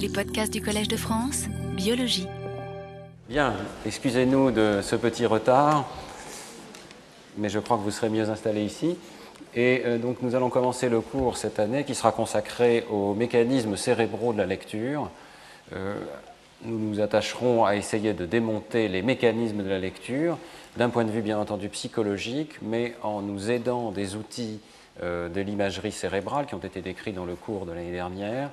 Les podcasts du Collège de France, biologie. Bien, excusez-nous de ce petit retard, mais je crois que vous serez mieux installés ici. Et euh, donc nous allons commencer le cours cette année qui sera consacré aux mécanismes cérébraux de la lecture. Euh, nous nous attacherons à essayer de démonter les mécanismes de la lecture d'un point de vue bien entendu psychologique, mais en nous aidant des outils euh, de l'imagerie cérébrale qui ont été décrits dans le cours de l'année dernière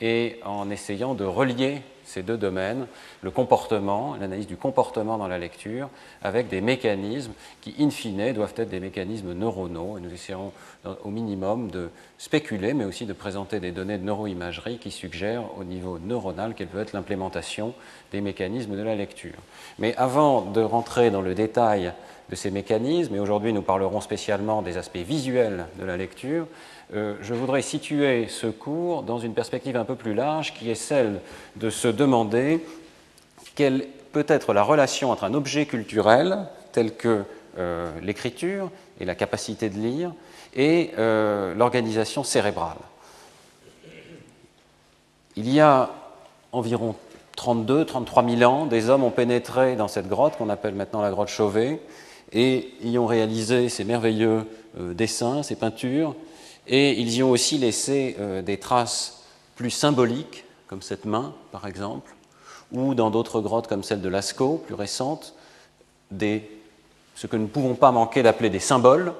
et en essayant de relier ces deux domaines, le comportement, l'analyse du comportement dans la lecture, avec des mécanismes qui, in fine, doivent être des mécanismes neuronaux. Nous essayerons au minimum de spéculer, mais aussi de présenter des données de neuroimagerie qui suggèrent au niveau neuronal quelle peut être l'implémentation des mécanismes de la lecture. Mais avant de rentrer dans le détail de ces mécanismes, et aujourd'hui nous parlerons spécialement des aspects visuels de la lecture, euh, je voudrais situer ce cours dans une perspective un peu plus large qui est celle de se demander quelle peut être la relation entre un objet culturel tel que euh, l'écriture et la capacité de lire et euh, l'organisation cérébrale. Il y a environ 32, 33 000 ans, des hommes ont pénétré dans cette grotte qu'on appelle maintenant la grotte Chauvet et y ont réalisé ces merveilleux dessins, ces peintures et ils y ont aussi laissé euh, des traces plus symboliques, comme cette main, par exemple, ou dans d'autres grottes comme celle de Lascaux, plus récente, des, ce que nous ne pouvons pas manquer d'appeler des symboles,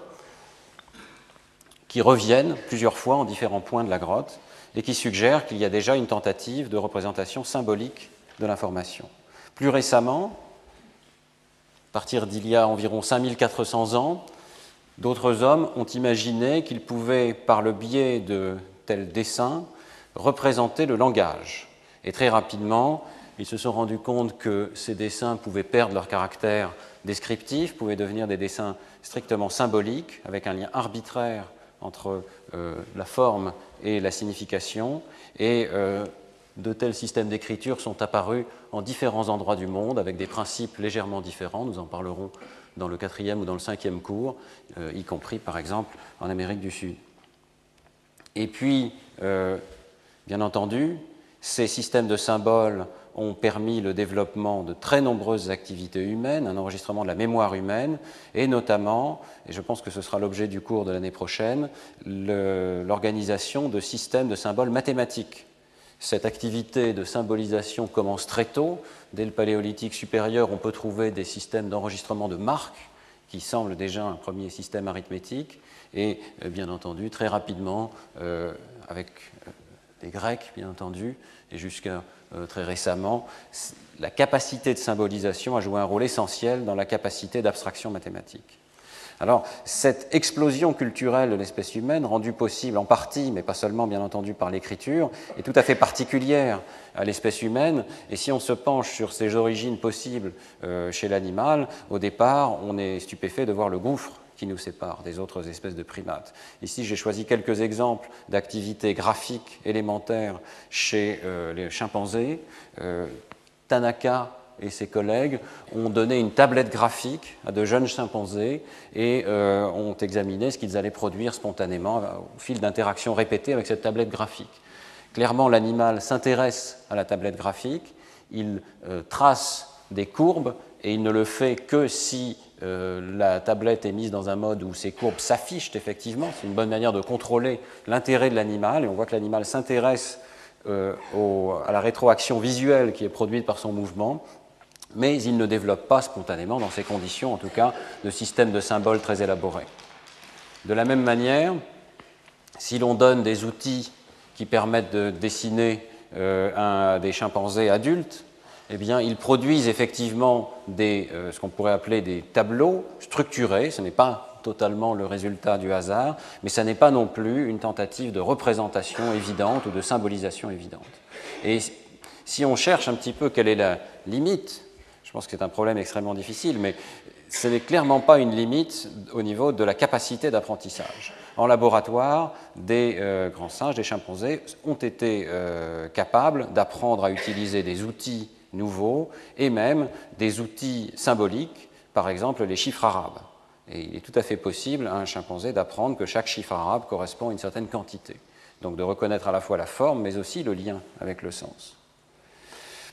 qui reviennent plusieurs fois en différents points de la grotte et qui suggèrent qu'il y a déjà une tentative de représentation symbolique de l'information. Plus récemment, à partir d'il y a environ 5400 ans, D'autres hommes ont imaginé qu'ils pouvaient, par le biais de tels dessins, représenter le langage. Et très rapidement, ils se sont rendus compte que ces dessins pouvaient perdre leur caractère descriptif, pouvaient devenir des dessins strictement symboliques, avec un lien arbitraire entre euh, la forme et la signification. Et euh, de tels systèmes d'écriture sont apparus en différents endroits du monde, avec des principes légèrement différents. Nous en parlerons dans le quatrième ou dans le cinquième cours, euh, y compris par exemple en Amérique du Sud. Et puis, euh, bien entendu, ces systèmes de symboles ont permis le développement de très nombreuses activités humaines, un enregistrement de la mémoire humaine, et notamment, et je pense que ce sera l'objet du cours de l'année prochaine, l'organisation de systèmes de symboles mathématiques. Cette activité de symbolisation commence très tôt. Dès le paléolithique supérieur, on peut trouver des systèmes d'enregistrement de marques qui semblent déjà un premier système arithmétique. Et euh, bien entendu, très rapidement, euh, avec euh, les Grecs, bien entendu, et jusqu'à très récemment, la capacité de symbolisation a joué un rôle essentiel dans la capacité d'abstraction mathématique. Alors, cette explosion culturelle de l'espèce humaine, rendue possible en partie, mais pas seulement bien entendu par l'écriture, est tout à fait particulière à l'espèce humaine. Et si on se penche sur ses origines possibles euh, chez l'animal, au départ, on est stupéfait de voir le gouffre qui nous sépare des autres espèces de primates. Ici, j'ai choisi quelques exemples d'activités graphiques élémentaires chez euh, les chimpanzés. Euh, Tanaka et ses collègues ont donné une tablette graphique à de jeunes chimpanzés et ont examiné ce qu'ils allaient produire spontanément au fil d'interactions répétées avec cette tablette graphique. Clairement, l'animal s'intéresse à la tablette graphique, il euh, trace des courbes et il ne le fait que si euh, la tablette est mise dans un mode où ces courbes s'affichent effectivement. C'est une bonne manière de contrôler l'intérêt de l'animal et on voit que l'animal s'intéresse à la rétroaction visuelle qui est produite par son mouvement mais il ne développe pas spontanément, dans ces conditions en tout cas, de système de symboles très élaborés. De la même manière, si l'on donne des outils qui permettent de dessiner euh, des chimpanzés adultes, eh bien, ils produisent effectivement euh, ce qu'on pourrait appeler des tableaux structurés. Ce n'est pas totalement le résultat du hasard, mais ce n'est pas non plus une tentative de représentation évidente ou de symbolisation évidente. Et si on cherche un petit peu quelle est la limite je pense que c'est un problème extrêmement difficile, mais ce n'est clairement pas une limite au niveau de la capacité d'apprentissage. En laboratoire, des euh, grands singes, des chimpanzés, ont été euh, capables d'apprendre à utiliser des outils nouveaux et même des outils symboliques, par exemple les chiffres arabes. Et il est tout à fait possible à un chimpanzé d'apprendre que chaque chiffre arabe correspond à une certaine quantité. donc de reconnaître à la fois la forme, mais aussi le lien avec le sens.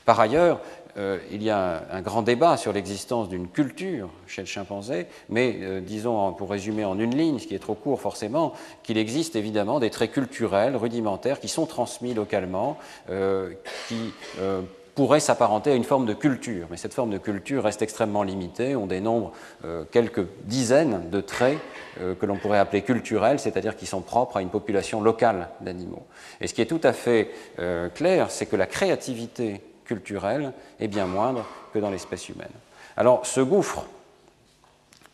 Par ailleurs, euh, il y a un, grand débat sur l'existence d'une culture chez le chimpanzé, mais euh, disons, pour résumer en une ligne, ce qui est trop court forcément, qu'il existe évidemment des traits culturels rudimentaires qui sont transmis localement, euh, qui pourraient s'apparenter à une forme de culture. Mais cette forme de culture reste extrêmement limitée. On dénombre quelques dizaines de traits que l'on pourrait appeler culturels, c'est-à-dire qui sont propres à une population locale d'animaux. Et ce qui est tout à fait clair, c'est que la créativité culturelle est bien moindre que dans l'espèce humaine. Alors ce gouffre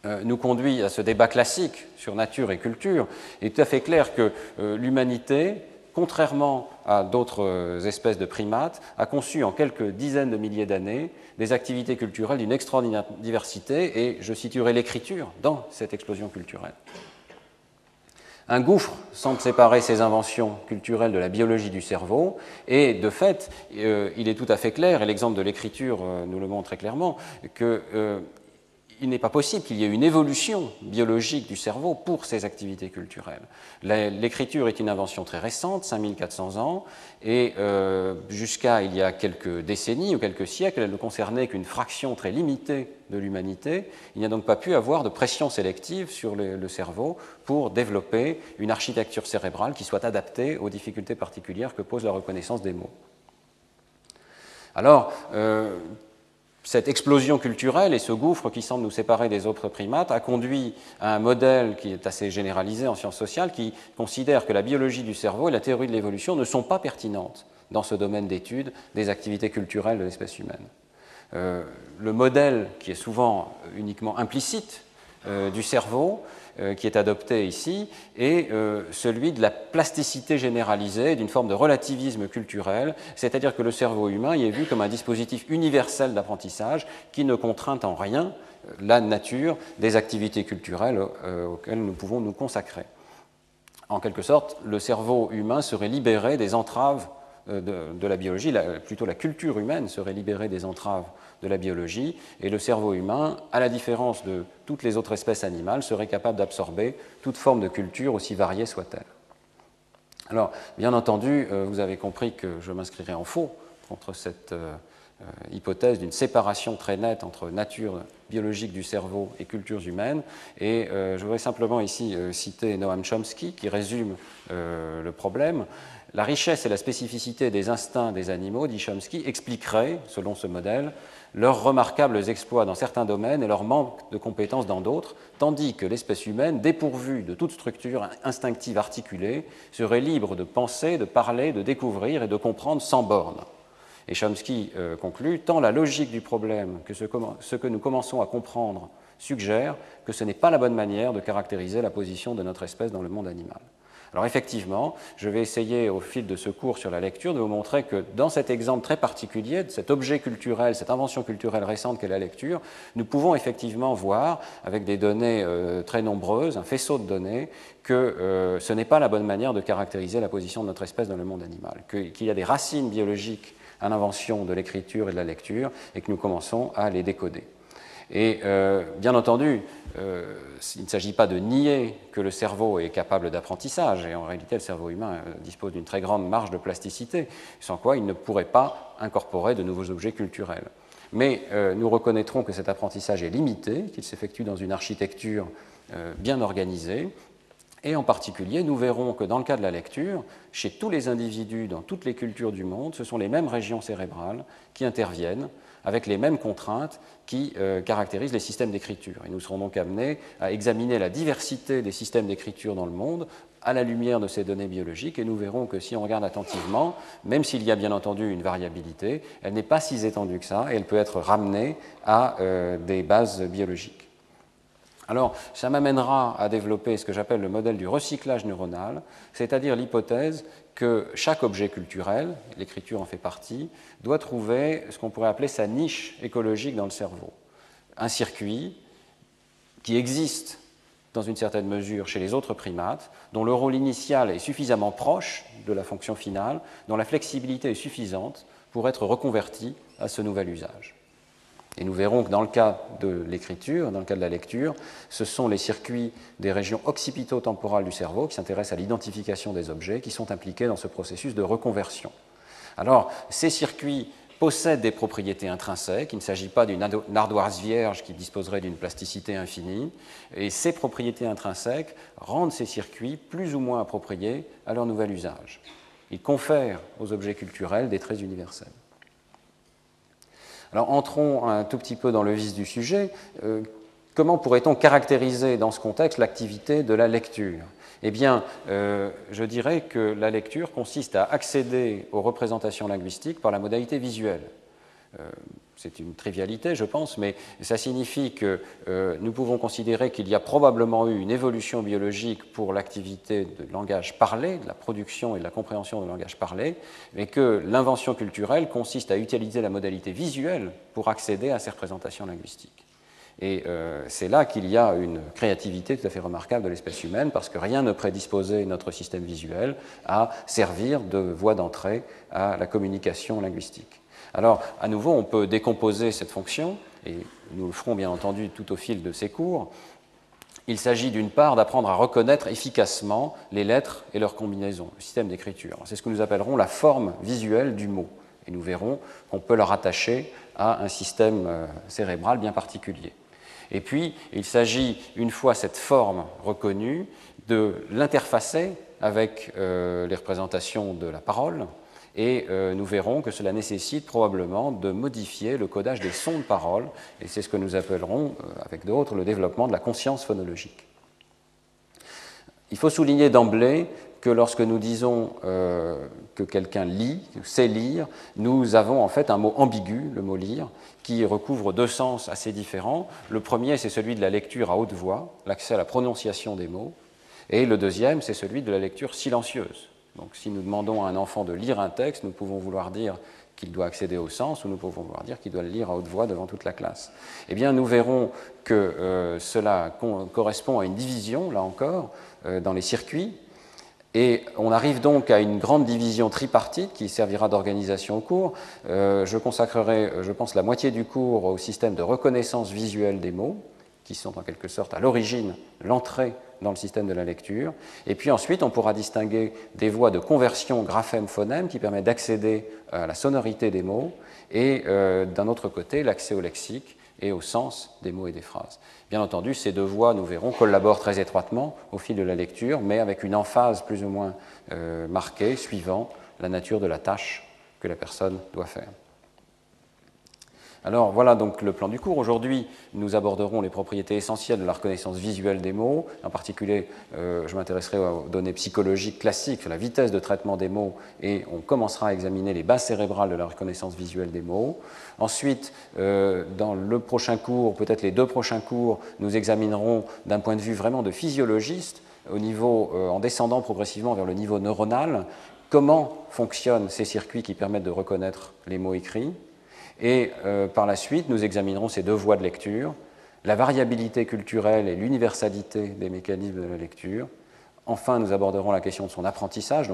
euh, nous conduit à ce débat classique sur nature et culture. Il est tout à fait clair que euh, l'humanité, contrairement à d'autres euh, espèces de primates, a conçu en quelques dizaines de milliers d'années des activités culturelles d'une extraordinaire diversité, et je situerai l'écriture dans cette explosion culturelle. Un gouffre semble séparer ces inventions culturelles de la biologie du cerveau, et de fait, euh, il est tout à fait clair, et l'exemple de l'écriture euh, nous le montre très clairement, que euh, il n'est pas possible qu'il y ait une évolution biologique du cerveau pour ces activités culturelles. L'écriture est une invention très récente, 5400 ans, et euh, jusqu'à il y a quelques décennies ou quelques siècles, elle ne concernait qu'une fraction très limitée de l'humanité. Il n'y a donc pas pu avoir de pression sélective sur le, cerveau pour développer une architecture cérébrale qui soit adaptée aux difficultés particulières que pose la reconnaissance des mots. Alors, euh, cette explosion culturelle et ce gouffre qui semble nous séparer des autres primates a conduit à un modèle qui est assez généralisé en sciences sociales qui considère que la biologie du cerveau et la théorie de l'évolution ne sont pas pertinentes dans ce domaine d'étude des activités culturelles de l'espèce humaine. Euh, le modèle qui est souvent uniquement implicite euh, du cerveau qui est adopté ici est euh, celui de la plasticité généralisée, d'une forme de relativisme culturel, c'est-à-dire que le cerveau humain y est vu comme un dispositif universel d'apprentissage qui ne contraint en rien euh, la nature des activités culturelles auxquelles nous pouvons nous consacrer. En quelque sorte, le cerveau humain serait libéré des entraves de, la biologie, plutôt la culture humaine serait libérée des entraves de la biologie, et le cerveau humain, à la différence de toutes les autres espèces animales, serait capable d'absorber toute forme de culture, aussi variée soit-elle. Alors, bien entendu, euh, vous avez compris que je m'inscrirai en faux contre cette euh, euh, hypothèse d'une séparation très nette entre nature biologique du cerveau et cultures humaines. Et je voudrais simplement ici citer Noam Chomsky qui résume le problème. La richesse et la spécificité des instincts des animaux, dit Chomsky, expliqueraient, selon ce modèle, leurs remarquables exploits dans certains domaines et leur manque de compétences dans d'autres, tandis que l'espèce humaine, dépourvue de toute structure instinctive articulée, serait libre de penser, de parler, de découvrir et de comprendre sans bornes. Et Chomsky euh, conclut, tant la logique du problème que ce, ce que nous commençons à comprendre suggère que ce n'est pas la bonne manière de caractériser la position de notre espèce dans le monde animal. Alors effectivement, je vais essayer au fil de ce cours sur la lecture de vous montrer que dans cet exemple très particulier, de cet objet culturel, cette invention culturelle récente qu'est la lecture, nous pouvons effectivement voir, avec des données euh, très nombreuses, un faisceau de données, que euh, ce n'est pas la bonne manière de caractériser la position de notre espèce dans le monde animal, qu'il y a des racines biologiques à l'invention de l'écriture et de la lecture, et que nous commençons à les décoder. Et euh, bien entendu, euh, il ne s'agit pas de nier que le cerveau est capable d'apprentissage, et en réalité le cerveau humain euh, dispose d'une très grande marge de plasticité, sans quoi il ne pourrait pas incorporer de nouveaux objets culturels. Mais nous reconnaîtrons que cet apprentissage est limité, qu'il s'effectue dans une architecture bien organisée, et en particulier, nous verrons que dans le cas de la lecture, chez tous les individus, dans toutes les cultures du monde, ce sont les mêmes régions cérébrales qui interviennent avec les mêmes contraintes qui euh, caractérisent les systèmes d'écriture. Et nous serons donc amenés à examiner la diversité des systèmes d'écriture dans le monde à la lumière de ces données biologiques, et nous verrons que si on regarde attentivement, même s'il y a bien entendu une variabilité, elle n'est pas si étendue que ça, et elle peut être ramenée à euh, des bases biologiques. Alors, ça m'amènera à développer ce que j'appelle le modèle du recyclage neuronal, c'est-à-dire l'hypothèse que chaque objet culturel, l'écriture en fait partie, doit trouver ce qu'on pourrait appeler sa niche écologique dans le cerveau. Un circuit qui existe dans une certaine mesure chez les autres primates, dont le rôle initial est suffisamment proche de la fonction finale, dont la flexibilité est suffisante pour être reconverti à ce nouvel usage. Et nous verrons que dans le cas de l'écriture, dans le cas de la lecture, ce sont les circuits des régions occipito-temporales du cerveau qui s'intéressent à l'identification des objets qui sont impliqués dans ce processus de reconversion. Alors, ces circuits possèdent des propriétés intrinsèques, il ne s'agit pas d'une ardoise vierge qui disposerait d'une plasticité infinie, et ces propriétés intrinsèques rendent ces circuits plus ou moins appropriés à leur nouvel usage. Ils confèrent aux objets culturels des traits universels. Alors entrons un tout petit peu dans le vice du sujet. Euh, comment pourrait-on caractériser dans ce contexte l'activité de la lecture? Eh bien, euh, je dirais que la lecture consiste à accéder aux représentations linguistiques par la modalité visuelle. Euh, c'est une trivialité, je pense, mais ça signifie que euh, nous pouvons considérer qu'il y a probablement eu une évolution biologique pour l'activité de langage parlé, de la production et de la compréhension de langage parlé, mais que l'invention culturelle consiste à utiliser la modalité visuelle pour accéder à ces représentations linguistiques. Et euh, c'est là qu'il y a une créativité tout à fait remarquable de l'espèce humaine, parce que rien ne prédisposait notre système visuel à servir de voie d'entrée à la communication linguistique. Alors, à nouveau, on peut décomposer cette fonction, et nous le ferons bien entendu tout au fil de ces cours. Il s'agit d'une part d'apprendre à reconnaître efficacement les lettres et leurs combinaisons, le système d'écriture. C'est ce que nous appellerons la forme visuelle du mot. Et nous verrons qu'on peut le rattacher à un système euh, cérébral bien particulier. Et puis, il s'agit, une fois cette forme reconnue, de l'interfacer avec euh, les représentations de la parole, et euh, nous verrons que cela nécessite probablement de modifier le codage des sons de parole, et c'est ce que nous appellerons, euh, avec d'autres, le développement de la conscience phonologique. Il faut souligner d'emblée que lorsque nous disons euh, que quelqu'un lit, sait lire, nous avons en fait un mot ambigu, le mot lire, qui recouvre deux sens assez différents. Le premier, c'est celui de la lecture à haute voix, l'accès à la prononciation des mots, et le deuxième, c'est celui de la lecture silencieuse, donc si nous demandons à un enfant de lire un texte, nous pouvons vouloir dire qu'il doit accéder au sens ou nous pouvons vouloir dire qu'il doit le lire à haute voix devant toute la classe. Eh bien, nous verrons que euh, cela correspond à une division, là encore, euh, dans les circuits. Et on arrive donc à une grande division tripartite qui servira d'organisation au cours. Euh, je consacrerai, je pense, la moitié du cours au système de reconnaissance visuelle des mots, qui sont en quelque sorte à l'origine, l'entrée dans le système de la lecture. Et puis ensuite, on pourra distinguer des voies de conversion graphème-phonème qui permettent d'accéder à la sonorité des mots, et euh, d'un autre côté, l'accès au lexique et au sens des mots et des phrases. Bien entendu, ces deux voies, nous verrons, collaborent très étroitement au fil de la lecture, mais avec une emphase plus ou moins euh, marquée, suivant la nature de la tâche que la personne doit faire. Alors voilà donc le plan du cours. Aujourd'hui, nous aborderons les propriétés essentielles de la reconnaissance visuelle des mots. En particulier, euh, je m'intéresserai aux données psychologiques classiques la vitesse de traitement des mots et on commencera à examiner les bases cérébrales de la reconnaissance visuelle des mots. Ensuite, euh, dans le prochain cours, peut-être les deux prochains cours, nous examinerons d'un point de vue vraiment de physiologiste, au niveau, euh, en descendant progressivement vers le niveau neuronal, comment fonctionnent ces circuits qui permettent de reconnaître les mots écrits et euh, par la suite, nous examinerons ces deux voies de lecture, la variabilité culturelle et l'universalité des mécanismes de la lecture. Enfin, nous aborderons la question de son apprentissage,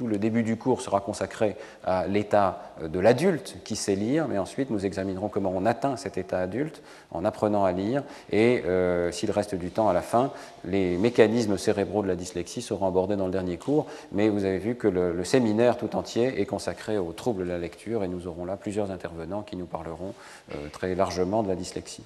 tout le début du cours sera consacré à l'état de l'adulte qui sait lire, mais ensuite nous examinerons comment on atteint cet état adulte en apprenant à lire, et euh, s'il reste du temps à la fin, les mécanismes cérébraux de la dyslexie seront abordés dans le dernier cours, mais vous avez vu que le, séminaire tout entier est consacré aux troubles de la lecture, et nous aurons là plusieurs intervenants qui nous parleront euh, très largement de la dyslexie.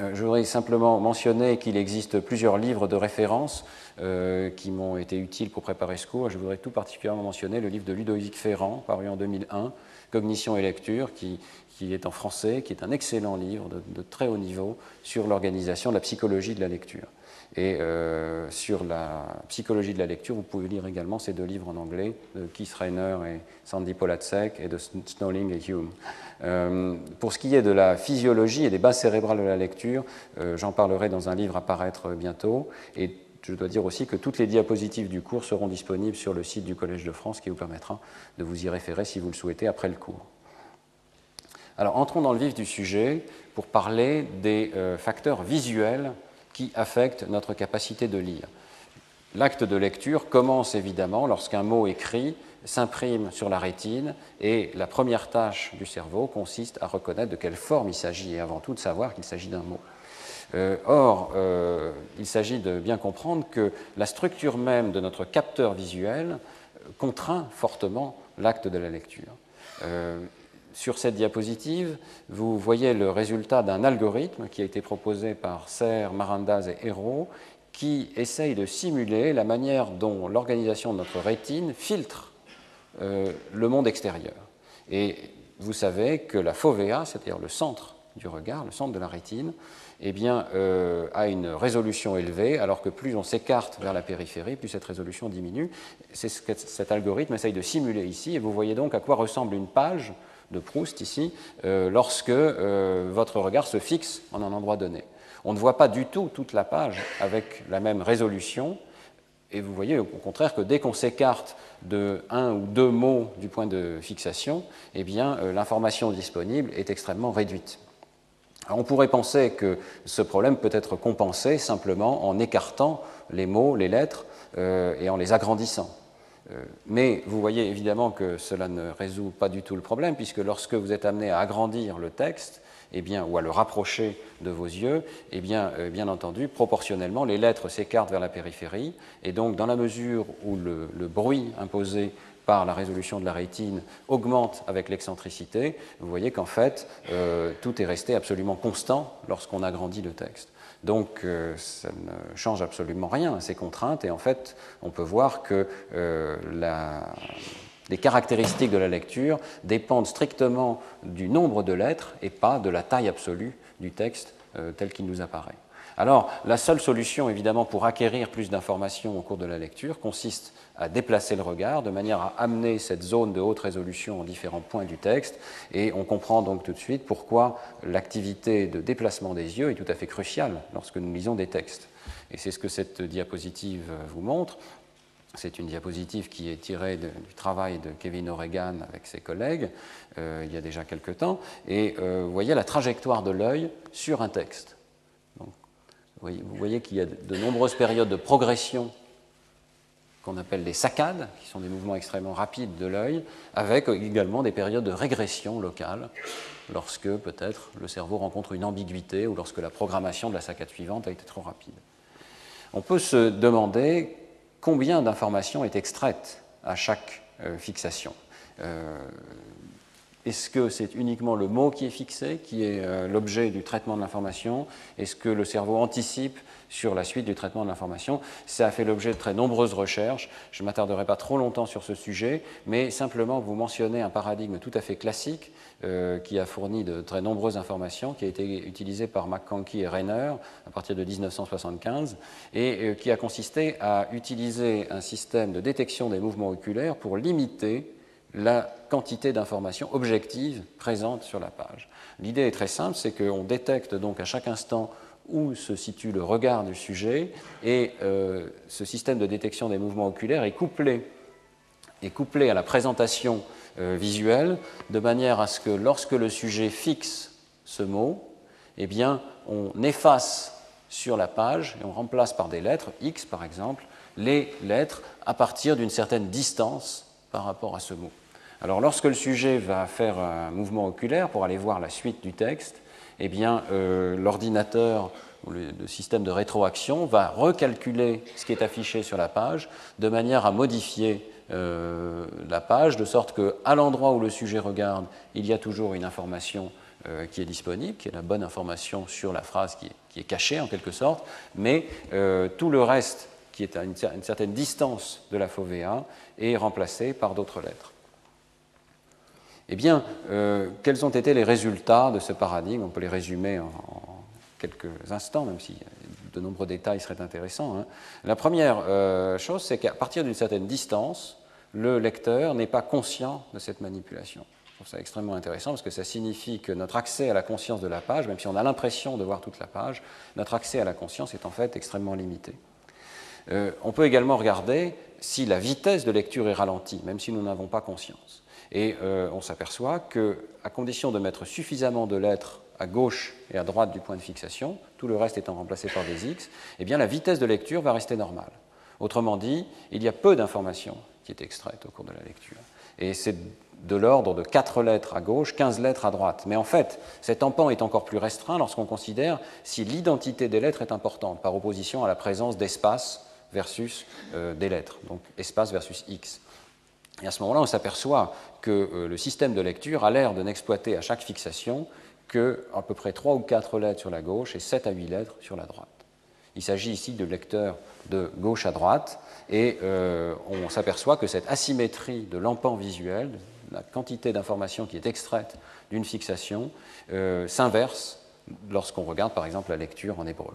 Euh, je voudrais simplement mentionner qu'il existe plusieurs livres de référence euh, qui m'ont été utiles pour préparer ce cours. Je voudrais tout particulièrement mentionner le livre de Ludovic Ferrand, paru en 2001, Cognition et lecture, qui, est en français, qui est un excellent livre de, très haut niveau sur l'organisation de la psychologie de la lecture. Et euh, sur la psychologie de la lecture, vous pouvez lire également ces deux livres en anglais, de Keith Rainer et Sandy Polatsek, et de Snowling et Hume. Euh, pour ce qui est de la physiologie et des bases cérébrales de la lecture, j'en parlerai dans un livre à paraître bientôt. Je dois dire aussi que toutes les diapositives du cours seront disponibles sur le site du Collège de France qui vous permettra de vous y référer si vous le souhaitez après le cours. Alors entrons dans le vif du sujet pour parler des euh, facteurs visuels qui affectent notre capacité de lire. l'acte de lecture commence évidemment lorsqu'un mot écrit s'imprime sur la rétine et la première tâche du cerveau consiste à reconnaître de quelle forme il s'agit et avant tout de savoir qu'il s'agit d'un mot. Euh, or, euh, il s'agit de bien comprendre que la structure même de notre capteur visuel contraint fortement l'acte de la lecture. Euh, sur cette diapositive, vous voyez le résultat d'un algorithme qui a été proposé par Serre, Marandaz et Hérault, qui essaye de simuler la manière dont l'organisation de notre rétine filtre euh, le monde extérieur. Et vous savez que la fovea, c'est-à-dire le centre du regard, le centre de la rétine, eh bien, euh, une résolution élevée, alors que plus on s'écarte vers la périphérie, plus cette résolution diminue. C'est ce que cet algorithme essaye de simuler ici, et vous voyez donc à quoi ressemble une page de Proust ici, euh, lorsque euh, votre regard se fixe en un endroit donné. On ne voit pas du tout toute la page avec la même résolution, et vous voyez au contraire que dès qu'on s'écarte de un ou deux mots du point de fixation, eh l'information disponible est extrêmement réduite on pourrait penser que ce problème peut être compensé simplement en écartant les mots, les lettres, euh, et en les agrandissant. Euh, mais vous voyez évidemment que cela ne résout pas du tout le problème, puisque lorsque vous êtes amené à agrandir le texte, eh bien, ou à le rapprocher de vos yeux, eh bien, euh, bien entendu, proportionnellement, les lettres s'écartent vers la périphérie, et donc dans la mesure où le bruit imposé par la résolution de la rétine augmente avec l'excentricité, vous voyez qu'en fait, euh, tout est resté absolument constant lorsqu'on agrandit le texte. Donc euh, ça ne change absolument rien à ces contraintes, et en fait, on peut voir que euh, les caractéristiques de la lecture dépendent strictement du nombre de lettres et pas de la taille absolue du texte tel qu'il nous apparaît. Alors, la seule solution, évidemment, pour acquérir plus d'informations au cours de la lecture consiste à déplacer le regard de manière à amener cette zone de haute résolution en différents points du texte. Et on comprend donc tout de suite pourquoi l'activité de déplacement des yeux est tout à fait cruciale lorsque nous lisons des textes. Et c'est ce que cette diapositive vous montre. C'est une diapositive qui est tirée du travail de Kevin O'Regan avec ses collègues euh, il y a déjà quelque temps. Et euh, vous voyez la trajectoire de l'œil sur un texte. Vous voyez qu'il y a de nombreuses périodes de progression qu'on appelle les saccades, qui sont des mouvements extrêmement rapides de l'œil, avec également des périodes de régression locale, lorsque peut-être le cerveau rencontre une ambiguïté ou lorsque la programmation de la saccade suivante a été trop rapide. On peut se demander combien d'informations est extraite à chaque euh, fixation. Euh, est-ce que c'est uniquement le mot qui est fixé, qui est euh, l'objet du traitement de l'information? Est-ce que le cerveau anticipe sur la suite du traitement de l'information? Ça a fait l'objet de très nombreuses recherches. Je ne m'attarderai pas trop longtemps sur ce sujet, mais simplement vous mentionner un paradigme tout à fait classique euh, qui a fourni de très nombreuses informations, qui a été utilisé par McConkie et Renner à partir de 1975, et euh, qui a consisté à utiliser un système de détection des mouvements oculaires pour limiter la quantité d'informations objectives présentes sur la page. L'idée est très simple, c'est qu'on détecte donc à chaque instant où se situe le regard du sujet et euh, ce système de détection des mouvements oculaires est couplé, à la présentation euh, visuelle de manière à ce que lorsque le sujet fixe ce mot, eh bien, on efface sur la page et on remplace par des lettres, X par exemple, les lettres à partir d'une certaine distance par rapport à ce mot. Alors lorsque le sujet va faire un mouvement oculaire pour aller voir la suite du texte, eh bien euh, l'ordinateur ou le, système de rétroaction va recalculer ce qui est affiché sur la page de manière à modifier euh, la page de sorte qu'à l'endroit où le sujet regarde, il y a toujours une information euh, qui est disponible, qui est la bonne information sur la phrase qui est, cachée en quelque sorte, mais tout le reste qui est à une, certaine distance de la fovea est remplacé par d'autres lettres. Eh bien, euh, quels ont été les résultats de ce paradigme? On peut les résumer en, quelques instants, même si de nombreux détails seraient intéressants. Hein. La première euh, chose, c'est qu'à partir d'une certaine distance, le lecteur n'est pas conscient de cette manipulation. Je trouve ça extrêmement intéressant parce que ça signifie que notre accès à la conscience de la page, même si on a l'impression de voir toute la page, notre accès à la conscience est en fait extrêmement limité. Euh, on peut également regarder si la vitesse de lecture est ralentie, même si nous n'avons pas conscience. Et euh, on s'aperçoit qu'à condition de mettre suffisamment de lettres à gauche et à droite du point de fixation, tout le reste étant remplacé par des X, eh bien la vitesse de lecture va rester normale. Autrement dit, il y a peu d'informations qui est extraite au cours de la lecture. Et c'est de l'ordre de 4 lettres à gauche, 15 lettres à droite. Mais en fait, cet empan est encore plus restreint lorsqu'on considère si l'identité des lettres est importante, par opposition à la présence d'espace versus euh, des lettres, donc espace versus x. Et à ce moment-là, on s'aperçoit que euh, le système de lecture a l'air de n'exploiter à chaque fixation que à peu près 3 ou 4 lettres sur la gauche et 7 à 8 lettres sur la droite. Il s'agit ici de lecteurs de gauche à droite, et euh, on s'aperçoit que cette asymétrie de l'empan visuel, la quantité d'informations qui est extraite d'une fixation, euh, s'inverse lorsqu'on regarde par exemple la lecture en hébreu.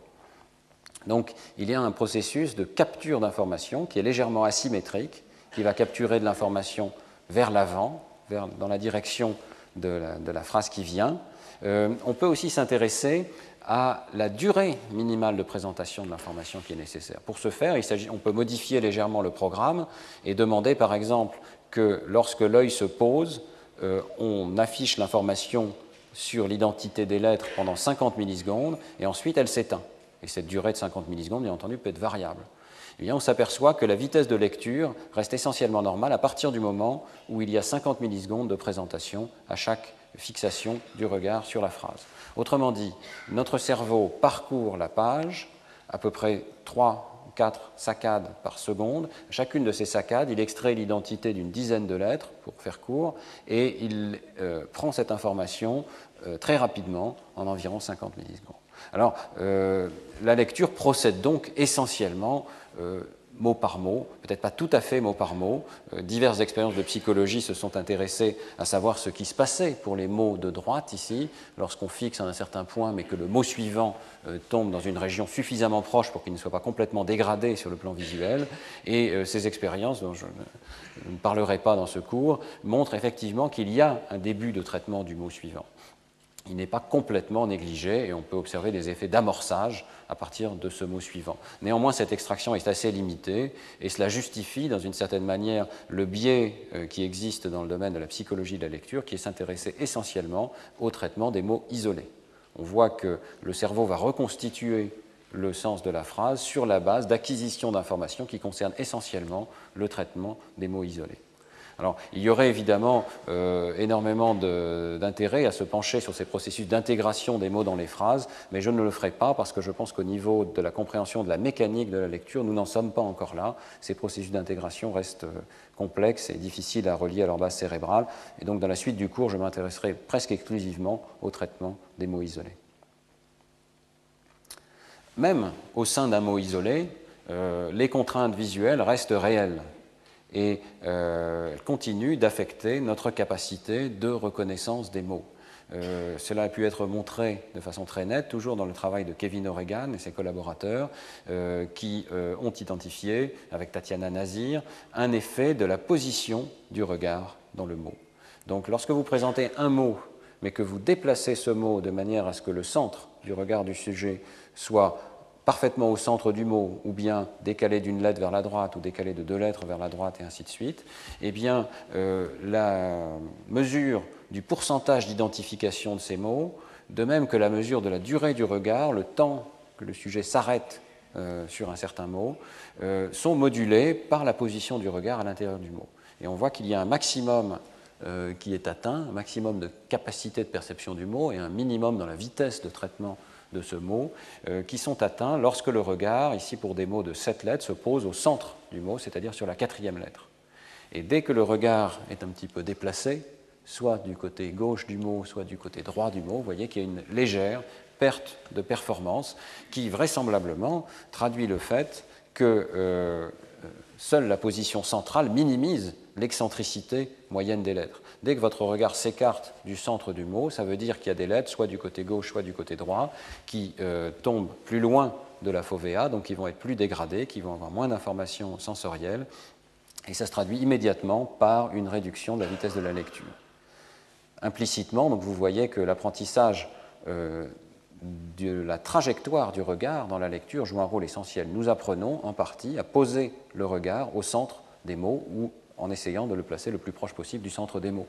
Donc il y a un processus de capture d'informations qui est légèrement asymétrique, qui va capturer de l'information vers l'avant, dans la direction de la, phrase qui vient. Euh, on peut aussi s'intéresser à la durée minimale de présentation de l'information qui est nécessaire. Pour ce faire, on peut modifier légèrement le programme et demander par exemple que lorsque l'œil se pose, euh, on affiche l'information sur l'identité des lettres pendant 50 millisecondes et ensuite elle s'éteint. Et cette durée de 50 millisecondes, bien entendu, peut être variable. Eh on s'aperçoit que la vitesse de lecture reste essentiellement normale à partir du moment où il y a 50 millisecondes de présentation à chaque fixation du regard sur la phrase. Autrement dit, notre cerveau parcourt la page, à peu près 3 ou 4 saccades par seconde. Chacune de ces saccades, il extrait l'identité d'une dizaine de lettres, pour faire court, et il euh, prend cette information euh, très rapidement, en environ 50 millisecondes. Alors, euh, la lecture procède donc essentiellement mot par mot, peut-être pas tout à fait mot par mot. Euh, diverses expériences de psychologie se sont intéressées à savoir ce qui se passait pour les mots de droite ici, lorsqu'on fixe un certain point, mais que le mot suivant euh, tombe dans une région suffisamment proche pour qu'il ne soit pas complètement dégradé sur le plan visuel. Et euh, ces expériences, dont je ne parlerai pas dans ce cours, montrent effectivement qu'il y a un début de traitement du mot suivant il n'est pas complètement négligé et on peut observer des effets d'amorçage à partir de ce mot suivant. Néanmoins, cette extraction est assez limitée et cela justifie, dans une certaine manière, le biais euh, qui existe dans le domaine de la psychologie de la lecture, qui est s'intéresser essentiellement au traitement des mots isolés. On voit que le cerveau va reconstituer le sens de la phrase sur la base d'acquisition d'informations qui concernent essentiellement le traitement des mots isolés. Alors, il y aurait évidemment euh, énormément d'intérêt à se pencher sur ces processus d'intégration des mots dans les phrases, mais je ne le ferai pas parce que je pense qu'au niveau de la compréhension de la mécanique de la lecture, nous n'en sommes pas encore là. Ces processus d'intégration restent euh, complexes et difficiles à relier à leur base cérébrale. Et donc, dans la suite du cours, je m'intéresserai presque exclusivement au traitement des mots isolés. Même au sein d'un mot isolé, euh, les contraintes visuelles restent réelles et euh, elle continue d'affecter notre capacité de reconnaissance des mots. Euh, cela a pu être montré de façon très nette, toujours dans le travail de Kevin O'Regan et ses collaborateurs, euh, qui ont identifié, avec Tatiana Nazir, un effet de la position du regard dans le mot. Donc lorsque vous présentez un mot, mais que vous déplacez ce mot de manière à ce que le centre du regard du sujet soit parfaitement au centre du mot, ou bien décalé d'une lettre vers la droite, ou décalé de deux lettres vers la droite, et ainsi de suite, eh bien, euh, la mesure du pourcentage d'identification de ces mots, de même que la mesure de la durée du regard, le temps que le sujet s'arrête euh, sur un certain mot, euh, sont modulés par la position du regard à l'intérieur du mot. Et on voit qu'il y a un maximum qui est atteint, un maximum de capacité de perception du mot et un minimum dans la vitesse de traitement de ce mot, euh, qui sont atteints lorsque le regard, ici pour des mots de sept lettres, se pose au centre du mot, c'est-à-dire sur la quatrième lettre. Et dès que le regard est un petit peu déplacé, soit du côté gauche du mot, soit du côté droit du mot, vous voyez qu'il y a une légère perte de performance qui vraisemblablement traduit le fait que euh, seule la position centrale minimise l'excentricité moyenne des lettres. Dès que votre regard s'écarte du centre du mot, ça veut dire qu'il y a des lettres, soit du côté gauche, soit du côté droit, qui euh, tombent plus loin de la fovéa, donc qui vont être plus dégradées, qui vont avoir moins d'informations sensorielles, et ça se traduit immédiatement par une réduction de la vitesse de la lecture. Implicitement, donc vous voyez que l'apprentissage euh, de la trajectoire du regard dans la lecture joue un rôle essentiel. Nous apprenons en partie à poser le regard au centre des mots ou en essayant de le placer le plus proche possible du centre des mots.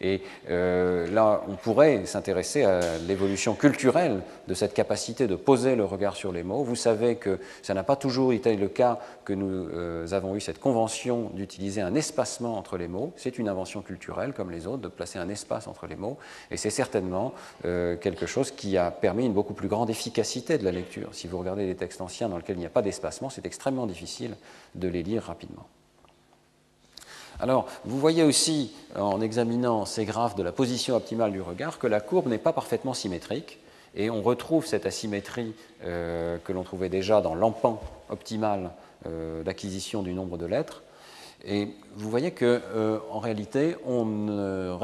Et euh, là, on pourrait s'intéresser à l'évolution culturelle de cette capacité de poser le regard sur les mots. Vous savez que ça n'a pas toujours été le cas que nous euh, avons eu cette convention d'utiliser un espacement entre les mots. C'est une invention culturelle, comme les autres, de placer un espace entre les mots. Et c'est certainement euh, quelque chose qui a permis une beaucoup plus grande efficacité de la lecture. Si vous regardez les textes anciens dans lesquels il n'y a pas d'espacement, c'est extrêmement difficile de les lire rapidement. Alors, vous voyez aussi, en examinant ces graphes de la position optimale du regard, que la courbe n'est pas parfaitement symétrique, et on retrouve cette asymétrie euh, que l'on trouvait déjà dans l'empan optimal euh, d'acquisition du nombre de lettres. Et vous voyez qu'en euh, réalité, on,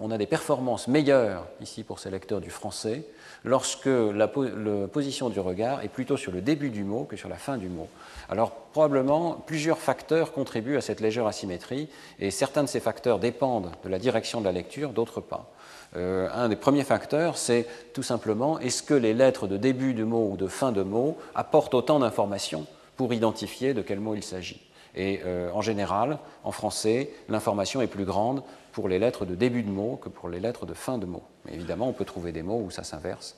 on a des performances meilleures ici pour ces lecteurs du français lorsque la, position du regard est plutôt sur le début du mot que sur la fin du mot. Alors probablement, plusieurs facteurs contribuent à cette légère asymétrie, et certains de ces facteurs dépendent de la direction de la lecture, d'autres pas. Euh, un des premiers facteurs, c'est tout simplement est-ce que les lettres de début de mot ou de fin de mot apportent autant d'informations pour identifier de quel mot il s'agit? Et euh, en général, en français, l'information est plus grande pour les lettres de début de mot que pour les lettres de fin de mot. Mais évidemment, on peut trouver des mots où ça s'inverse.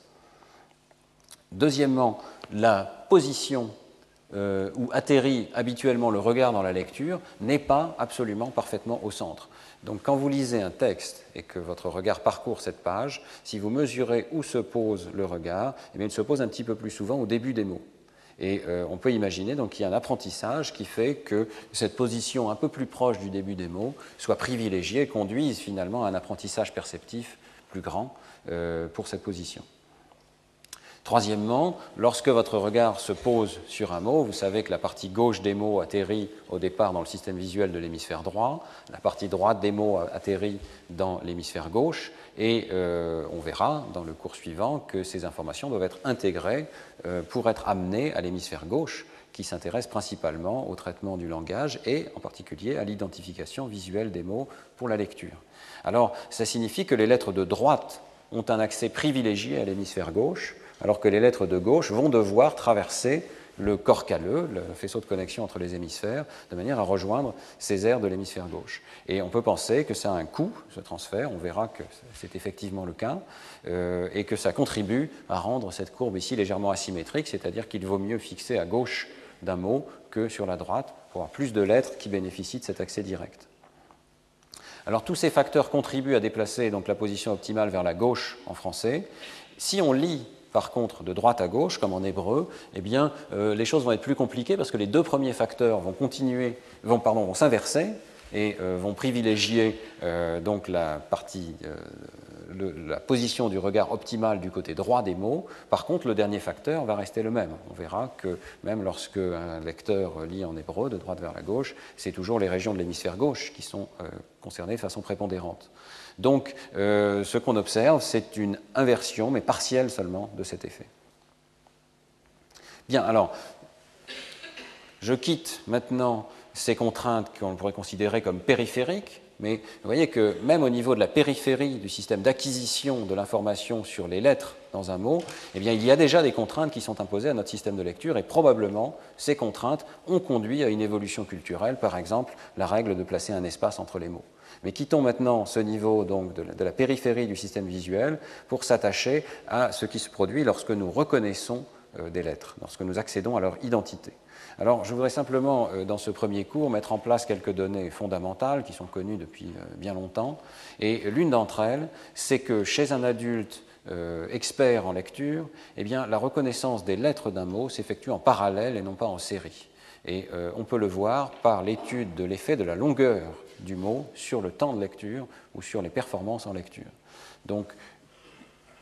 Deuxièmement, la position euh, où atterrit habituellement le regard dans la lecture n'est pas absolument parfaitement au centre. Donc quand vous lisez un texte et que votre regard parcourt cette page, si vous mesurez où se pose le regard, eh il se pose un petit peu plus souvent au début des mots. Et euh, on peut imaginer qu'il y a un apprentissage qui fait que cette position un peu plus proche du début des mots soit privilégiée et conduise finalement à un apprentissage perceptif plus grand euh, pour cette position. Troisièmement, lorsque votre regard se pose sur un mot, vous savez que la partie gauche des mots atterrit au départ dans le système visuel de l'hémisphère droit, la partie droite des mots atterrit dans l'hémisphère gauche, et euh, on verra dans le cours suivant que ces informations doivent être intégrées euh, pour être amenées à l'hémisphère gauche, qui s'intéresse principalement au traitement du langage et en particulier à l'identification visuelle des mots pour la lecture. Alors, ça signifie que les lettres de droite ont un accès privilégié à l'hémisphère gauche, alors que les lettres de gauche vont devoir traverser le corps calleux, le faisceau de connexion entre les hémisphères, de manière à rejoindre ces aires de l'hémisphère gauche. Et on peut penser que ça a un coût, ce transfert, on verra que c'est effectivement le cas, euh, et que ça contribue à rendre cette courbe ici légèrement asymétrique, c'est-à-dire qu'il vaut mieux fixer à gauche d'un mot que sur la droite pour avoir plus de lettres qui bénéficient de cet accès direct. Alors tous ces facteurs contribuent à déplacer donc la position optimale vers la gauche en français. Si on lit par contre, de droite à gauche, comme en hébreu, eh bien, euh, les choses vont être plus compliquées parce que les deux premiers facteurs vont continuer, vont, pardon, vont s'inverser et euh, vont privilégier euh, donc la partie, la position du regard optimal du côté droit des mots. Par contre, le dernier facteur va rester le même. On verra que même lorsque un lecteur lit en hébreu de droite vers la gauche, c'est toujours les régions de l'hémisphère gauche qui sont concernées de façon prépondérante. Donc, euh, ce qu'on observe, c'est une inversion, mais partielle seulement, de cet effet. Bien, alors, je quitte maintenant ces contraintes qu'on pourrait considérer comme périphériques, mais vous voyez que même au niveau de la périphérie du système d'acquisition de l'information sur les lettres dans un mot, eh bien, il y a déjà des contraintes qui sont imposées à notre système de lecture et probablement ces contraintes ont conduit à une évolution culturelle, par exemple la règle de placer un espace entre les mots. Mais quittons maintenant ce niveau donc, de, la, périphérie du système visuel pour s'attacher à ce qui se produit lorsque nous reconnaissons euh, des lettres, lorsque nous accédons à leur identité. Alors, je voudrais simplement, euh, dans ce premier cours, mettre en place quelques données fondamentales qui sont connues depuis euh, bien longtemps. Et l'une d'entre elles, c'est que chez un adulte expert en lecture, eh la reconnaissance des lettres d'un mot s'effectue en parallèle et non pas en série. Et on peut le voir par l'étude de l'effet de la longueur du mot sur le temps de lecture ou sur les performances en lecture. Donc,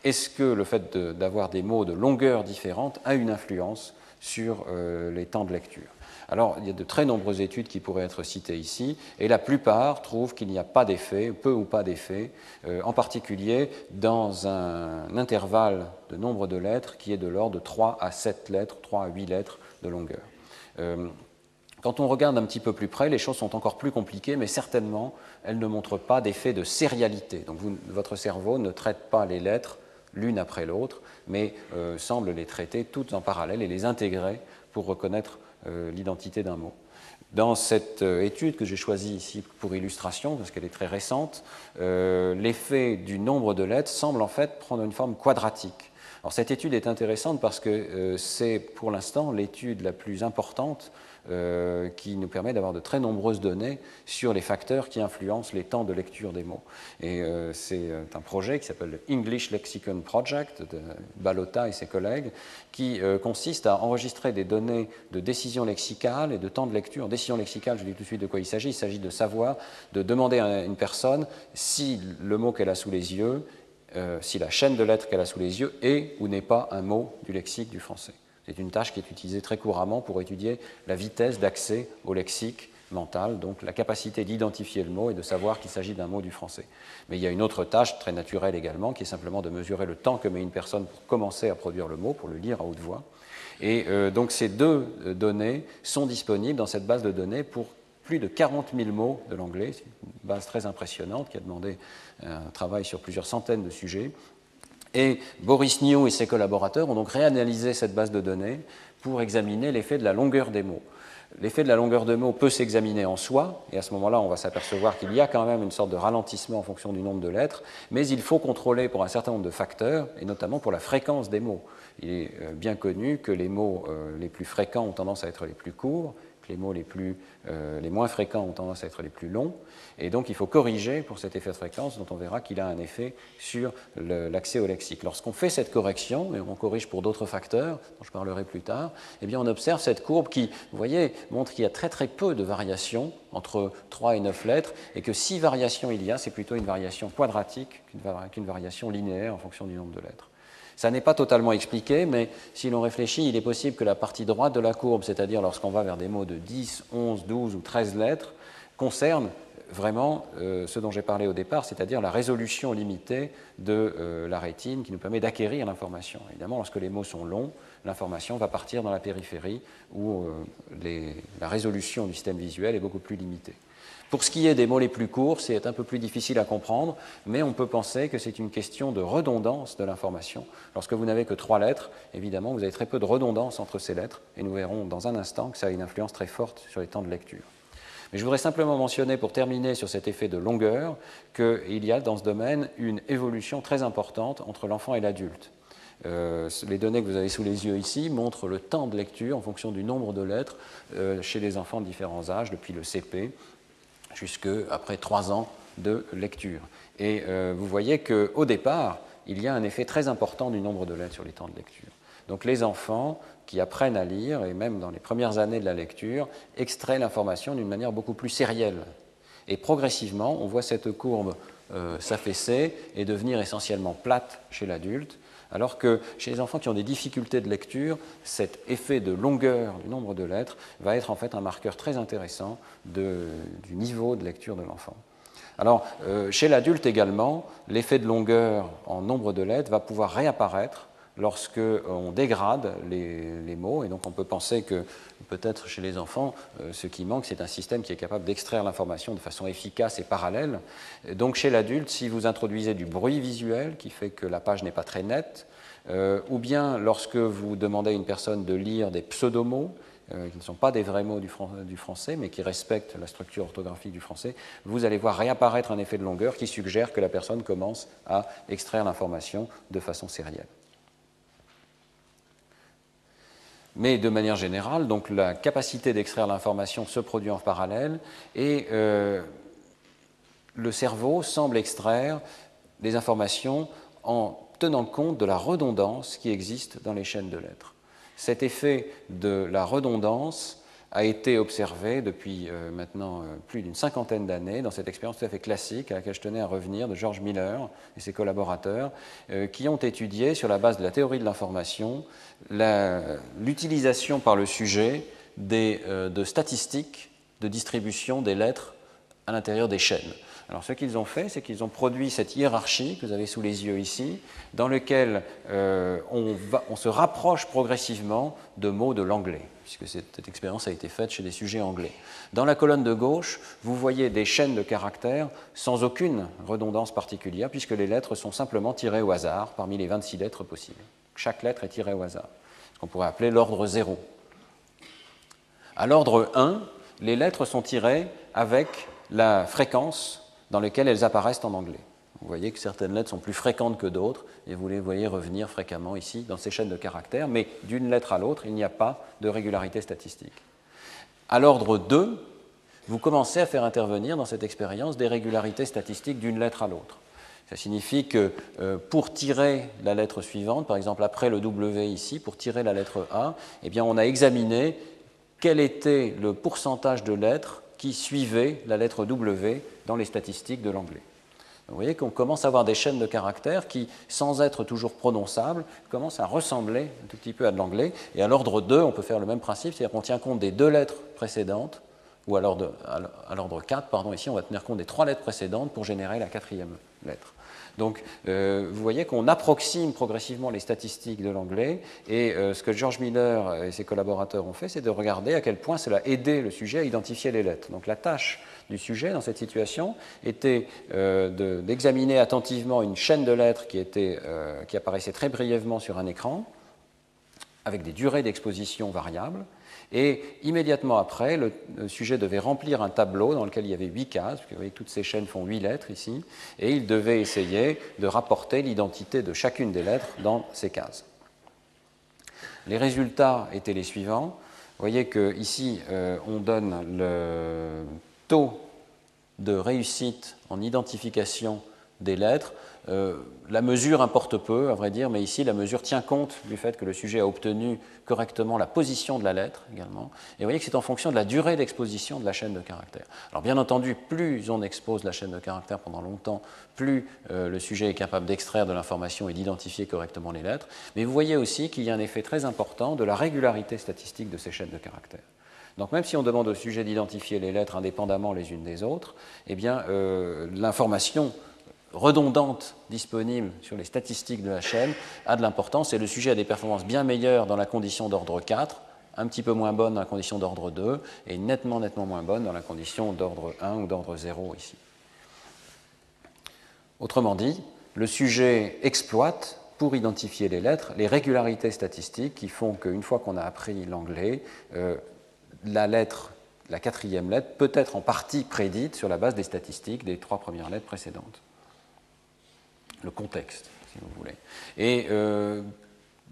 est-ce que le fait d'avoir des mots de longueur différente a une influence sur euh, les temps de lecture? Alors, il y a de très nombreuses études qui pourraient être citées ici, et la plupart trouvent qu'il n'y a pas d'effet, peu ou pas d'effet, euh, en particulier dans un intervalle de nombre de lettres qui est de l'ordre de 3 à 7 lettres, 3 à 8 lettres de longueur. Euh, quand on regarde un petit peu plus près, les choses sont encore plus compliquées, mais certainement, elles ne montrent pas d'effet de sérialité. Donc votre cerveau ne traite pas les lettres l'une après l'autre, mais euh, semble les traiter toutes en parallèle et les intégrer pour reconnaître euh, l'identité d'un mot. Dans cette euh, étude que j'ai choisie ici pour illustration, parce qu'elle est très récente, l'effet du nombre de lettres semble en fait prendre une forme quadratique. Alors cette étude est intéressante parce que c'est pour l'instant l'étude la plus importante euh, qui nous permet d'avoir de très nombreuses données sur les facteurs qui influencent les temps de lecture des mots. Et euh, c'est un projet qui s'appelle le English Lexicon Project de Balota et ses collègues, qui consiste à enregistrer des données de décision lexicale et de temps de lecture. Décision lexicale, je dis tout de suite de quoi il s'agit. Il s'agit de savoir, de demander à une personne si le mot qu'elle a sous les yeux euh, si la chaîne de lettres qu'elle a sous les yeux est ou n'est pas un mot du lexique du français. C'est une tâche qui est utilisée très couramment pour étudier la vitesse d'accès au lexique mental, donc la capacité d'identifier le mot et de savoir qu'il s'agit d'un mot du français. Mais il y a une autre tâche très naturelle également, qui est simplement de mesurer le temps que met une personne pour commencer à produire le mot, pour le lire à haute voix. Et euh, donc ces deux euh, données sont disponibles dans cette base de données pour plus de 40 000 mots de l'anglais. C'est une base très impressionnante qui a demandé un travail sur plusieurs centaines de sujets. Et Boris New et ses collaborateurs ont donc réanalysé cette base de données pour examiner l'effet de la longueur des mots. L'effet de la longueur de mots peut s'examiner en soi, et à ce moment-là, on va s'apercevoir qu'il y a quand même une sorte de ralentissement en fonction du nombre de lettres, mais il faut contrôler pour un certain nombre de facteurs, et notamment pour la fréquence des mots. Il est euh, bien connu que les mots euh, les plus fréquents ont tendance à être les plus courts, les mots les, plus, euh, les moins fréquents ont tendance à être les plus longs. Et donc il faut corriger pour cet effet de fréquence dont on verra qu'il a un effet sur l'accès au lexique. Lorsqu'on fait cette correction, et on corrige pour d'autres facteurs, dont je parlerai plus tard, eh bien on observe cette courbe qui, vous voyez, montre qu'il y a très très peu de variations entre 3 et 9 lettres, et que si variations il y a, c'est plutôt une variation quadratique qu'une variation linéaire en fonction du nombre de lettres. Ça n'est pas totalement expliqué, mais si l'on réfléchit, il est possible que la partie droite de la courbe, c'est-à-dire lorsqu'on va vers des mots de 10, 11, 12 ou 13 lettres, concerne vraiment euh, ce dont j'ai parlé au départ, c'est-à-dire la résolution limitée de euh, la rétine qui nous permet d'acquérir l'information. Évidemment, lorsque les mots sont longs, l'information va partir dans la périphérie où euh, la résolution du système visuel est beaucoup plus limitée. Pour ce qui est des mots les plus courts, c'est un peu plus difficile à comprendre, mais on peut penser que c'est une question de redondance de l'information. Lorsque vous n'avez que trois lettres, évidemment, vous avez très peu de redondance entre ces lettres, et nous verrons dans un instant que ça a une influence très forte sur les temps de lecture. Mais je voudrais simplement mentionner, pour terminer sur cet effet de longueur, qu'il y a dans ce domaine une évolution très importante entre l'enfant et l'adulte. Euh, les données que vous avez sous les yeux ici montrent le temps de lecture en fonction du nombre de lettres euh, chez les enfants de différents âges, depuis le CP jusque après trois ans de lecture. Et euh, vous voyez qu'au départ, il y a un effet très important du nombre de lettres sur les temps de lecture. Donc les enfants qui apprennent à lire, et même dans les premières années de la lecture, extraient l'information d'une manière beaucoup plus sérielle. Et progressivement, on voit cette courbe euh, s'affaisser et devenir essentiellement plate chez l'adulte, alors que chez les enfants qui ont des difficultés de lecture, cet effet de longueur du nombre de lettres va être en fait un marqueur très intéressant du niveau de lecture de l'enfant. Alors, euh, chez l'adulte également, l'effet de longueur en nombre de lettres va pouvoir réapparaître lorsque on dégrade les, mots, et donc on peut penser que peut-être chez les enfants, euh, ce qui manque, c'est un système qui est capable d'extraire l'information de façon efficace et parallèle. Donc chez l'adulte, si vous introduisez du bruit visuel qui fait que la page n'est pas très nette, euh, ou bien lorsque vous demandez à une personne de lire des pseudomots, euh, qui ne sont pas des vrais mots du, du, français, mais qui respectent la structure orthographique du français, vous allez voir réapparaître un effet de longueur qui suggère que la personne commence à extraire l'information de façon sérielle. Mais de manière générale, donc la capacité d'extraire l'information se produit en parallèle et euh, le cerveau semble extraire des informations en tenant compte de la redondance qui existe dans les chaînes de lettres. Cet effet de la redondance a été observé depuis euh, maintenant euh, plus d'une cinquantaine d'années dans cette expérience tout à fait classique à laquelle je tenais à revenir de George Miller et ses collaborateurs, euh, qui ont étudié sur la base de la théorie de l'information l'utilisation par le sujet des, de statistiques de distribution des lettres à l'intérieur des chaînes. Alors ce qu'ils ont fait, c'est qu'ils ont produit cette hiérarchie que vous avez sous les yeux ici, dans laquelle on, on se rapproche progressivement de mots de l'anglais puisque cette expérience a été faite chez des sujets anglais. Dans la colonne de gauche, vous voyez des chaînes de caractères sans aucune redondance particulière, puisque les lettres sont simplement tirées au hasard parmi les 26 lettres possibles. Chaque lettre est tirée au hasard, ce qu'on pourrait appeler l'ordre 0. À l'ordre 1, les lettres sont tirées avec la fréquence dans laquelle elles apparaissent en anglais. Vous voyez que certaines lettres sont plus fréquentes que d'autres, et vous les voyez revenir fréquemment ici dans ces chaînes de caractères, mais d'une lettre à l'autre, il n'y a pas de régularité statistique. À l'ordre 2, vous commencez à faire intervenir dans cette expérience des régularités statistiques d'une lettre à l'autre. Ça signifie que euh, pour tirer la lettre suivante, par exemple après le W ici, pour tirer la lettre A, eh bien on a examiné quel était le pourcentage de lettres qui suivaient la lettre W dans les statistiques de l'anglais. Vous voyez qu'on commence à avoir des chaînes de caractères qui, sans être toujours prononçables, commencent à ressembler un tout petit peu à de l'anglais. Et à l'ordre 2, on peut faire le même principe, c'est-à-dire qu'on tient compte des deux lettres précédentes, ou à l'ordre 4, pardon, ici on va tenir compte des trois lettres précédentes pour générer la quatrième lettre. Donc, euh, vous voyez qu'on approxime progressivement les statistiques de l'anglais, et euh, ce que George Miller et ses collaborateurs ont fait, c'est de regarder à quel point cela aidait le sujet à identifier les lettres. Donc, la tâche du sujet dans cette situation était euh, d'examiner attentivement une chaîne de lettres qui, était, qui apparaissait très brièvement sur un écran, avec des durées d'exposition variables, et immédiatement après, le, sujet devait remplir un tableau dans lequel il y avait huit cases, vous voyez que toutes ces chaînes font huit lettres ici, et il devait essayer de rapporter l'identité de chacune des lettres dans ces cases. Les résultats étaient les suivants. Vous voyez qu'ici, euh, on donne le taux de réussite en identification des lettres euh, la mesure importe peu, à vrai dire, mais ici, la mesure tient compte du fait que le sujet a obtenu correctement la position de la lettre également. Et vous voyez que c'est en fonction de la durée d'exposition de la chaîne de caractères. Alors, bien entendu, plus on expose la chaîne de caractères pendant longtemps, plus euh, le sujet est capable d'extraire de l'information et d'identifier correctement les lettres. Mais vous voyez aussi qu'il y a un effet très important de la régularité statistique de ces chaînes de caractères. Donc même si on demande au sujet d'identifier les lettres indépendamment les unes des autres, eh bien euh, l'information redondante disponible sur les statistiques de la chaîne a de l'importance et le sujet a des performances bien meilleures dans la condition d'ordre 4, un petit peu moins bonnes dans la condition d'ordre 2 et nettement, nettement moins bonnes dans la condition d'ordre 1 ou d'ordre 0 ici. Autrement dit, le sujet exploite pour identifier les lettres les régularités statistiques qui font qu'une fois qu'on a appris l'anglais, euh, la lettre, la quatrième lettre peut être en partie prédite sur la base des statistiques des trois premières lettres précédentes le contexte, si vous voulez. Et euh,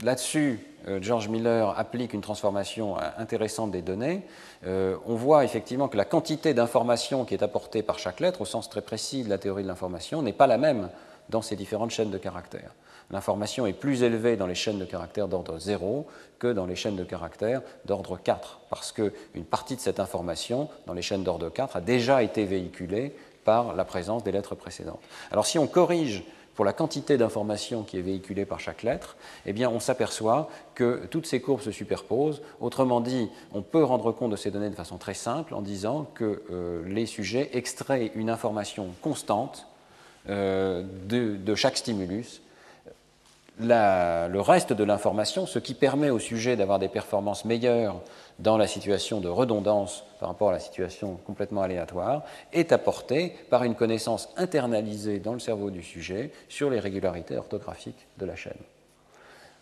là-dessus, euh, George Miller applique une transformation euh, intéressante des données. on voit effectivement que la quantité d'informations qui est apportée par chaque lettre, au sens très précis de la théorie de l'information, n'est pas la même dans ces différentes chaînes de caractères. L'information est plus élevée dans les chaînes de caractères d'ordre 0 que dans les chaînes de caractères d'ordre 4, parce qu'une partie de cette information, dans les chaînes d'ordre 4, a déjà été véhiculée par la présence des lettres précédentes. Alors si on corrige pour la quantité d'informations qui est véhiculée par chaque lettre, eh bien, on s'aperçoit que toutes ces courbes se superposent. Autrement dit, on peut rendre compte de ces données de façon très simple en disant que euh, les sujets extraient une information constante euh, de, chaque stimulus le reste de l'information, ce qui permet au sujet d'avoir des performances meilleures dans la situation de redondance par rapport à la situation complètement aléatoire, est apporté par une connaissance internalisée dans le cerveau du sujet sur les régularités orthographiques de la chaîne.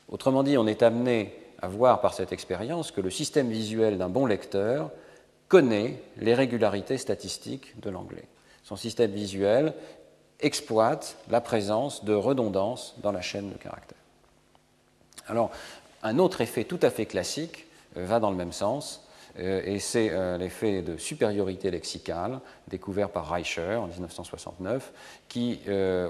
Autrement dit, on est amené à voir par cette expérience que le système visuel d'un bon lecteur connaît les régularités statistiques de l'anglais. Son système visuel exploite la présence de redondance dans la chaîne de caractères. Alors, un autre effet tout à fait classique euh, va dans le même sens, euh, et c'est euh, l'effet de supériorité lexicale découvert par Reicher en 1969, qui,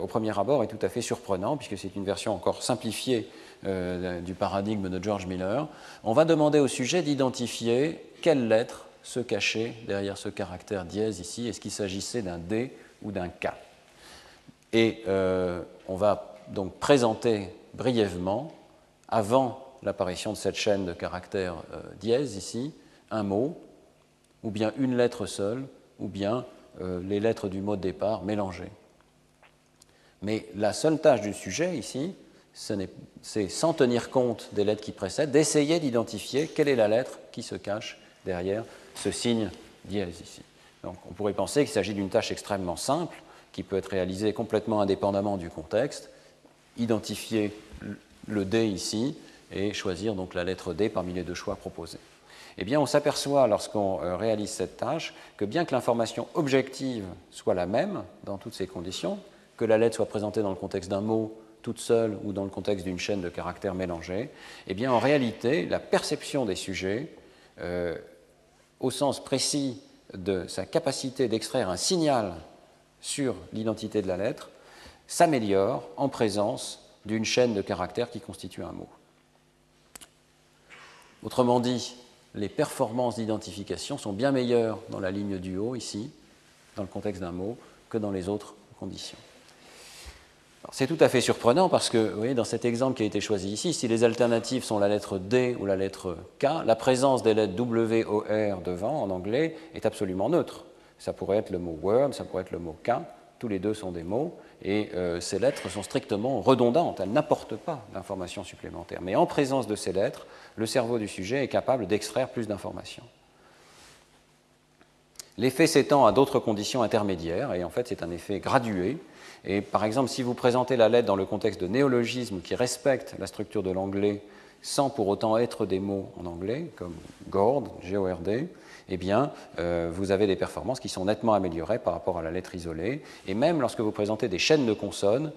au premier abord, est tout à fait surprenant, puisque c'est une version encore simplifiée du paradigme de George Miller. On va demander au sujet d'identifier quelle lettre se cachait derrière ce caractère dièse ici, est-ce qu'il s'agissait d'un D ou d'un K? Et on va donc présenter brièvement, avant l'apparition de cette chaîne de caractères euh, dièse ici, un mot, ou bien une lettre seule, ou bien euh, les lettres du mot de départ mélangées. Mais la seule tâche du sujet ici, c'est sans tenir compte des lettres qui précèdent, d'essayer d'identifier quelle est la lettre qui se cache derrière ce signe dièse ici. Donc on pourrait penser qu'il s'agit d'une tâche extrêmement simple, qui peut être réalisée complètement indépendamment du contexte, identifier le D ici, et choisir donc la lettre D parmi les deux choix proposés. eh bien, on s'aperçoit lorsqu'on euh, réalise cette tâche que bien que l'information objective soit la même dans toutes ces conditions, que la lettre soit présentée dans le contexte d'un mot toute seule ou dans le contexte d'une chaîne de caractères mélangés, eh bien, en réalité, la perception des sujets, euh, au sens précis de sa capacité d'extraire un signal sur l'identité de la lettre, s'améliore en présence d'une chaîne de caractères qui constitue un mot. Autrement dit, les performances d'identification sont bien meilleures dans la ligne du haut, ici, dans le contexte d'un mot, que dans les autres conditions. C'est tout à fait surprenant parce que, dans cet exemple qui a été choisi ici, si les alternatives sont la lettre D ou la lettre K, la présence des lettres W, O, R devant en anglais est absolument neutre. Ça pourrait être le mot word, ça pourrait être le mot K, tous les deux sont des mots, et euh, ces lettres sont strictement redondantes, elles n'apportent pas d'informations supplémentaires. Mais en présence de ces lettres, le cerveau du sujet est capable d'extraire plus d'informations. L'effet s'étend à d'autres conditions intermédiaires, et en fait c'est un effet gradué. Et par exemple, si vous présentez la lettre dans le contexte de néologismes qui respectent la structure de l'anglais sans pour autant être des mots en anglais, comme GORD, G-O-R-D, eh bien, euh, vous avez des performances qui sont nettement améliorées par rapport à la lettre isolée. Et même lorsque vous présentez des chaînes de consonnes,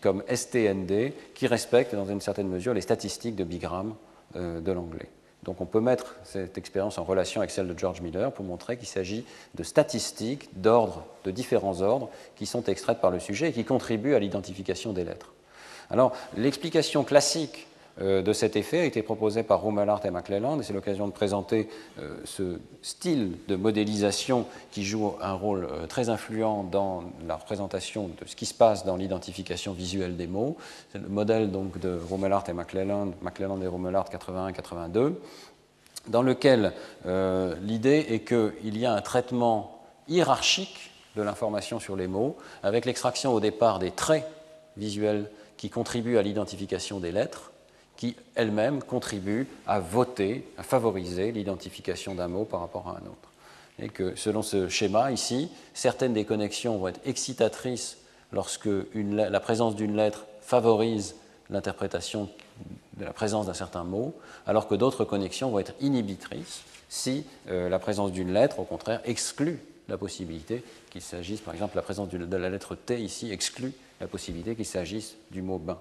comme STND, qui respectent dans une certaine mesure les statistiques de bigramme euh, de l'anglais. Donc on peut mettre cette expérience en relation avec celle de George Miller pour montrer qu'il s'agit de statistiques d'ordre, de différents ordres, qui sont extraites par le sujet et qui contribuent à l'identification des lettres. Alors l'explication classique de cet effet a été proposé par Rumelart et McClelland, et c'est l'occasion de présenter euh, ce style de modélisation qui joue un rôle euh, très influent dans la représentation de ce qui se passe dans l'identification visuelle des mots. C'est le modèle donc de Rumelart et McClelland, McClelland et Rumelart 81-82, dans lequel l'idée est qu'il y a un traitement hiérarchique de l'information sur les mots, avec l'extraction au départ des traits visuels qui contribuent à l'identification des lettres, qui elle-même contribue à voter, à favoriser l'identification d'un mot par rapport à un autre. Et que selon ce schéma ici, certaines des connexions vont être excitatrices lorsque la présence d'une lettre favorise l'interprétation de la présence d'un certain mot, alors que d'autres connexions vont être inhibitrices si euh, la présence d'une lettre, au contraire, exclut la possibilité qu'il s'agisse, par exemple, la présence de la lettre T ici exclut la possibilité qu'il s'agisse du mot bain.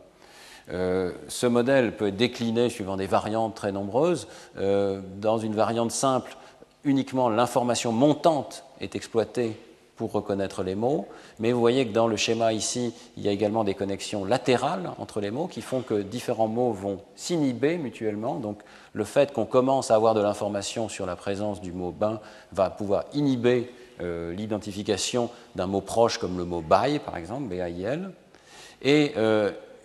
Euh, ce modèle peut être décliné suivant des variantes très nombreuses. Euh, dans une variante simple, uniquement l'information montante est exploitée pour reconnaître les mots, mais vous voyez que dans le schéma ici, il y a également des connexions latérales entre les mots qui font que différents mots vont s'inhiber mutuellement. Donc le fait qu'on commence à avoir de l'information sur la présence du mot bain va pouvoir inhiber euh, l'identification d'un mot proche comme le mot bail, par exemple, B-A-I-L. Et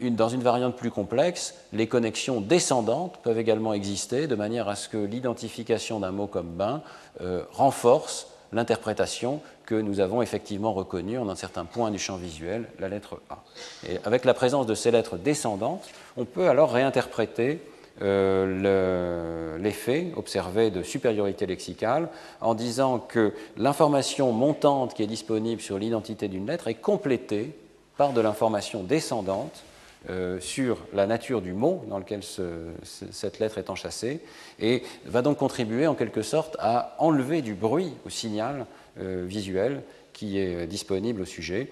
dans une variante plus complexe, les connexions descendantes peuvent également exister de manière à ce que l'identification d'un mot comme bain euh, renforce l'interprétation que nous avons effectivement reconnue en un certain point du champ visuel, la lettre A. Et avec la présence de ces lettres descendantes, on peut alors réinterpréter euh, l'effet observé de supériorité lexicale en disant que l'information montante qui est disponible sur l'identité d'une lettre est complétée par de l'information descendante euh, sur la nature du mot dans lequel cette lettre est enchâssée et va donc contribuer en quelque sorte à enlever du bruit au signal euh, visuel qui est disponible au sujet,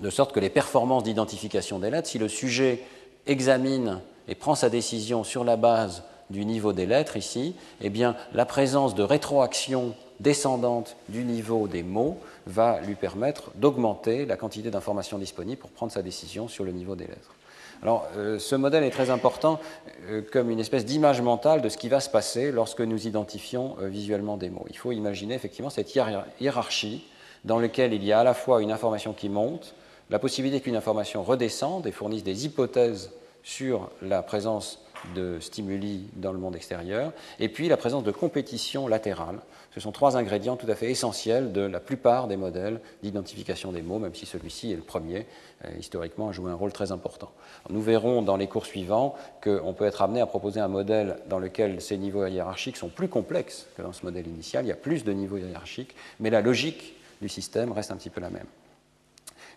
de sorte que les performances d'identification des lettres, si le sujet examine et prend sa décision sur la base du niveau des lettres ici, eh bien la présence de rétroaction descendante du niveau des mots va lui permettre d'augmenter la quantité d'informations disponibles pour prendre sa décision sur le niveau des lettres. Alors, euh, ce modèle est très important euh, comme une espèce d'image mentale de ce qui va se passer lorsque nous identifions euh, visuellement des mots. Il faut imaginer effectivement cette hiérarchie dans laquelle il y a à la fois une information qui monte, la possibilité qu'une information redescende et fournisse des hypothèses sur la présence de stimuli dans le monde extérieur, et puis la présence de compétition latérale. Ce sont trois ingrédients tout à fait essentiels de la plupart des modèles d'identification des mots, même si celui-ci est le premier, euh, historiquement, a joué un rôle très important. Nous verrons dans les cours suivants qu'on peut être amené à proposer un modèle dans lequel ces niveaux hiérarchiques sont plus complexes que dans ce modèle initial, il y a plus de niveaux hiérarchiques, mais la logique du système reste un petit peu la même.